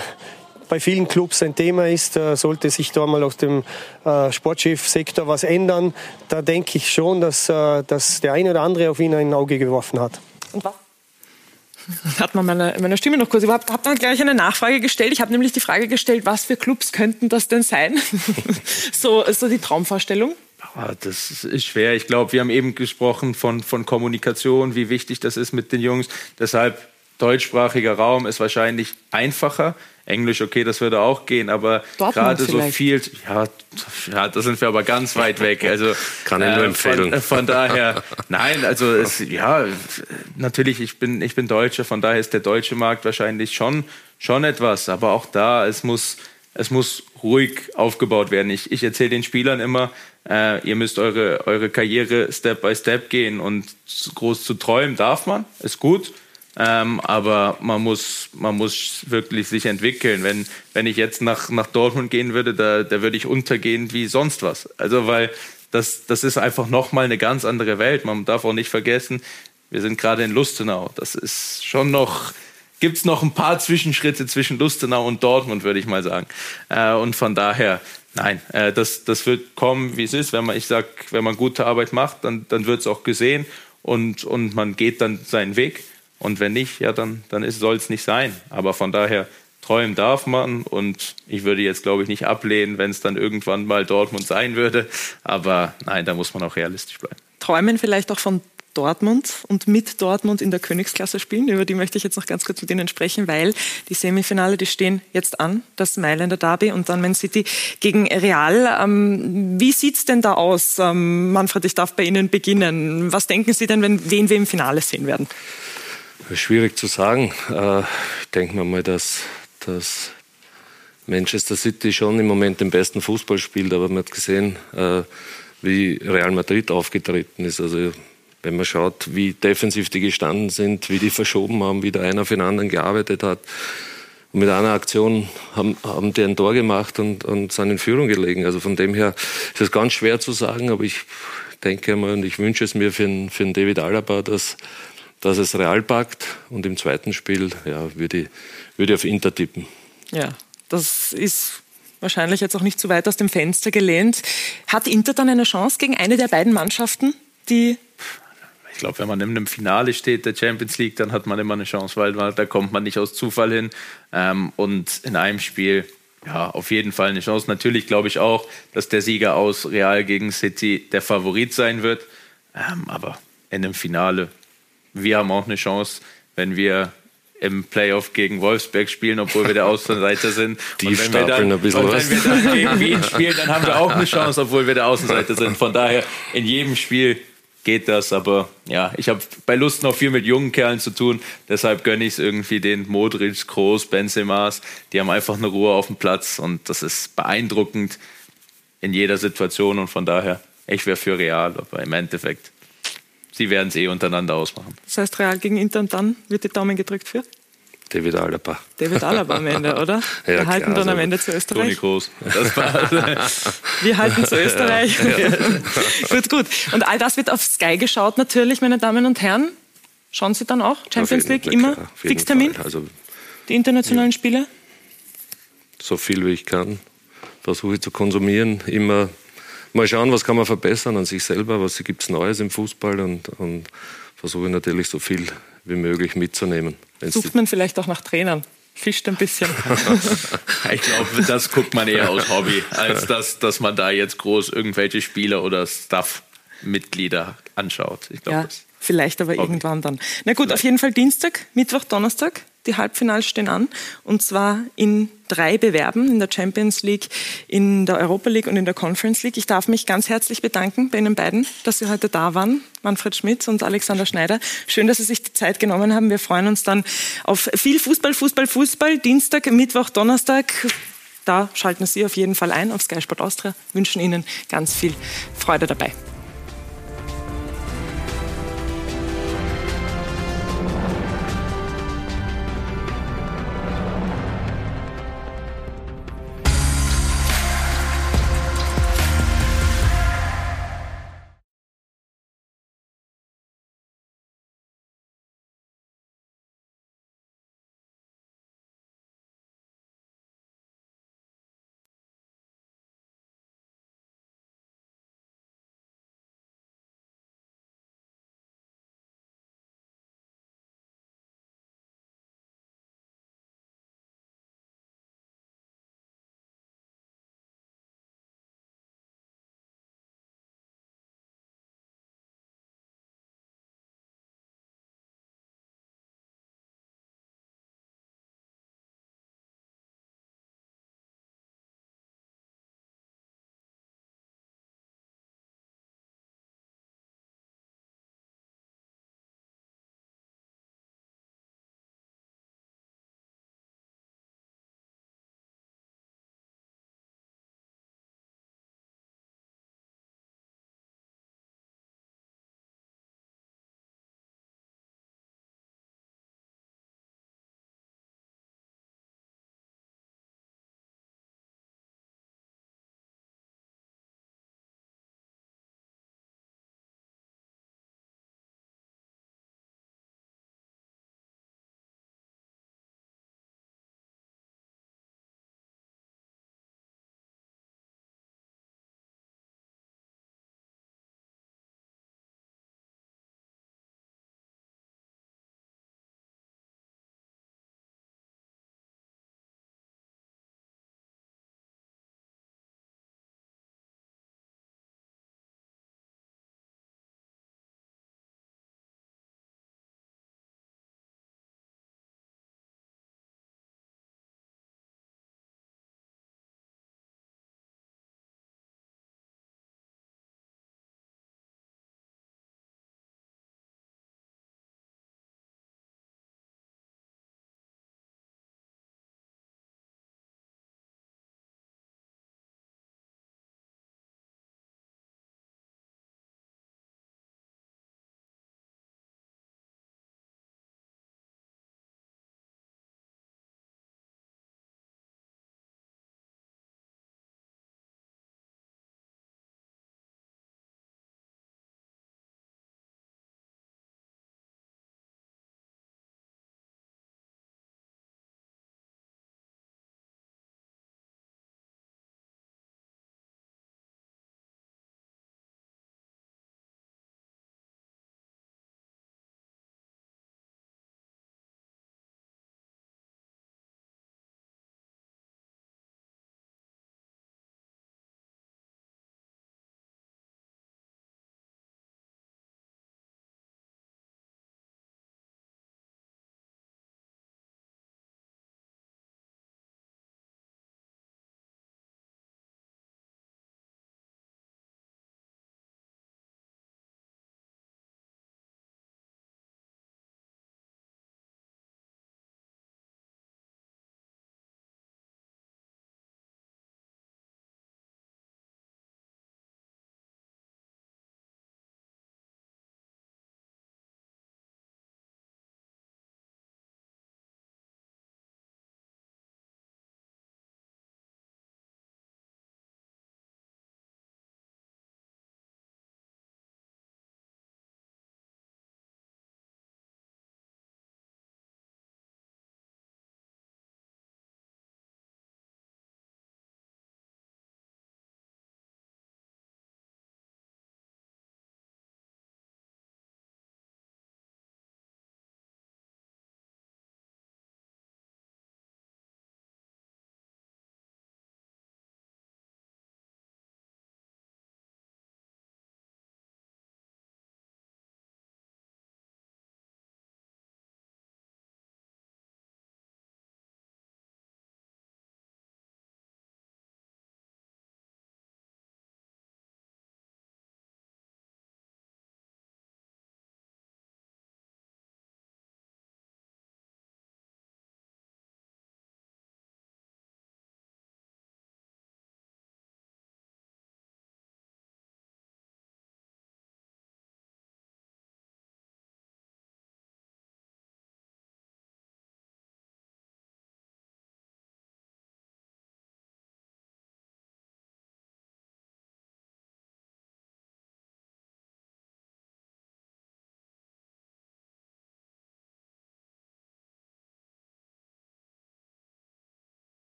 bei vielen Clubs ein Thema ist. Äh, sollte sich da mal aus dem äh, Sportchefsektor was ändern, da denke ich schon, dass, äh, dass der eine oder andere auf ihn ein Auge geworfen hat. Und was? Hat man meine, meine Stimme noch kurz. Ich habe dann gleich eine Nachfrage gestellt. Ich habe nämlich die Frage gestellt, was für Clubs könnten das denn sein? so, so die Traumvorstellung. Ah, das ist schwer. Ich glaube, wir haben eben gesprochen von, von Kommunikation, wie wichtig das ist mit den Jungs. Deshalb deutschsprachiger Raum ist wahrscheinlich einfacher. Englisch, okay, das würde auch gehen, aber gerade so viel, ja, ja, da sind wir aber ganz weit weg. Also kann ich nur empfehlen. Von, von, daher, nein, also es, ja, natürlich, ich bin, ich bin Deutscher, von daher ist der deutsche Markt wahrscheinlich schon, schon etwas, aber auch da, es muss, es muss ruhig aufgebaut werden. Ich, ich erzähle den Spielern immer, äh, ihr müsst eure, eure Karriere Step by Step gehen und groß zu träumen darf man, ist gut. Ähm, aber man muss, man muss wirklich sich entwickeln. Wenn, wenn ich jetzt nach, nach Dortmund gehen würde, da, da würde ich untergehen wie sonst was. Also, weil das, das ist einfach nochmal eine ganz andere Welt. Man darf auch nicht vergessen, wir sind gerade in Lustenau. Das ist schon noch gibt es noch ein paar Zwischenschritte zwischen Lustenau und Dortmund, würde ich mal sagen. Äh, und von daher, nein, äh, das, das wird kommen, wie es ist. Wenn man, ich sag, wenn man gute Arbeit macht, dann, dann wird es auch gesehen und, und man geht dann seinen Weg. Und wenn nicht, ja, dann, dann soll es nicht sein. Aber von daher, träumen darf man und ich würde jetzt, glaube ich, nicht ablehnen, wenn es dann irgendwann mal Dortmund sein würde. Aber nein, da muss man auch realistisch bleiben. Träumen vielleicht auch von Dortmund und mit Dortmund in der Königsklasse spielen. Über die möchte ich jetzt noch ganz kurz mit Ihnen sprechen, weil die Semifinale, die stehen jetzt an, das Mailänder Derby und dann Man City gegen Real. Ähm, wie sieht's denn da aus? Ähm, Manfred, ich darf bei Ihnen beginnen. Was denken Sie denn, wenn, wen wir im Finale sehen werden? Schwierig zu sagen. Äh, ich denke mir mal, dass, dass Manchester City schon im Moment den besten Fußball spielt, aber man hat gesehen, äh, wie Real Madrid aufgetreten ist. Also wenn man schaut, wie defensiv die gestanden sind, wie die verschoben haben, wie der einer für den anderen gearbeitet hat. Und mit einer Aktion haben, haben die ein Tor gemacht und, und sind in Führung gelegen. Also von dem her ist es ganz schwer zu sagen, aber ich denke mal und ich wünsche es mir für den, für den David Alaba, dass, dass es Real packt und im zweiten Spiel ja, würde, ich, würde ich auf Inter tippen. Ja, das ist wahrscheinlich jetzt auch nicht zu weit aus dem Fenster gelehnt. Hat Inter dann eine Chance gegen eine der beiden Mannschaften, die glaube, wenn man in einem Finale steht der Champions League, dann hat man immer eine Chance, weil da kommt man nicht aus Zufall hin. Ähm, und in einem Spiel, ja, auf jeden Fall eine Chance. Natürlich glaube ich auch, dass der Sieger aus Real gegen City der Favorit sein wird. Ähm, aber in einem Finale, wir haben auch eine Chance, wenn wir im Playoff gegen Wolfsberg spielen, obwohl wir der Außenseiter sind. Die und wenn wir dann, ein bisschen und wenn wir dann gegen Wien spielen, dann haben wir auch eine Chance, obwohl wir der Außenseiter sind. Von daher in jedem Spiel geht das, aber ja, ich habe bei Lust noch viel mit jungen Kerlen zu tun, deshalb gönne ich es irgendwie den Modric, Groß, Benzemas, die haben einfach eine Ruhe auf dem Platz und das ist beeindruckend in jeder Situation und von daher, ich wäre für Real, aber im Endeffekt, sie werden es eh untereinander ausmachen. Das heißt Real gegen Inter und dann wird die Daumen gedrückt für? David Alaba. David Alaba am Ende, oder? Ja, Wir halten klar, dann am Ende zu Österreich. Toni Groß. Wir halten zu Österreich. Ja. gut, gut. Und all das wird auf Sky geschaut natürlich, meine Damen und Herren. Schauen Sie dann auch Champions League immer Fixtermin? Also die internationalen ja. Spiele? So viel wie ich kann. Versuche ich zu konsumieren. Immer mal schauen, was kann man verbessern an sich selber, was gibt es Neues im Fußball und, und versuche natürlich so viel wie möglich mitzunehmen. Sucht man vielleicht auch nach Trainern? Fischt ein bisschen. ich glaube, das guckt man eher aus Hobby, als dass, dass man da jetzt groß irgendwelche Spieler oder Staff-Mitglieder anschaut. Ich glaube, ja, vielleicht aber Hobby. irgendwann dann. Na gut, auf jeden Fall Dienstag, Mittwoch, Donnerstag. Die Halbfinals stehen an und zwar in drei Bewerben in der Champions League, in der Europa League und in der Conference League. Ich darf mich ganz herzlich bedanken bei Ihnen beiden, dass Sie heute da waren, Manfred Schmidt und Alexander Schneider. Schön, dass Sie sich die Zeit genommen haben. Wir freuen uns dann auf viel Fußball, Fußball, Fußball. Dienstag, Mittwoch, Donnerstag. Da schalten Sie auf jeden Fall ein auf Sky Sport Austria. Wünschen Ihnen ganz viel Freude dabei.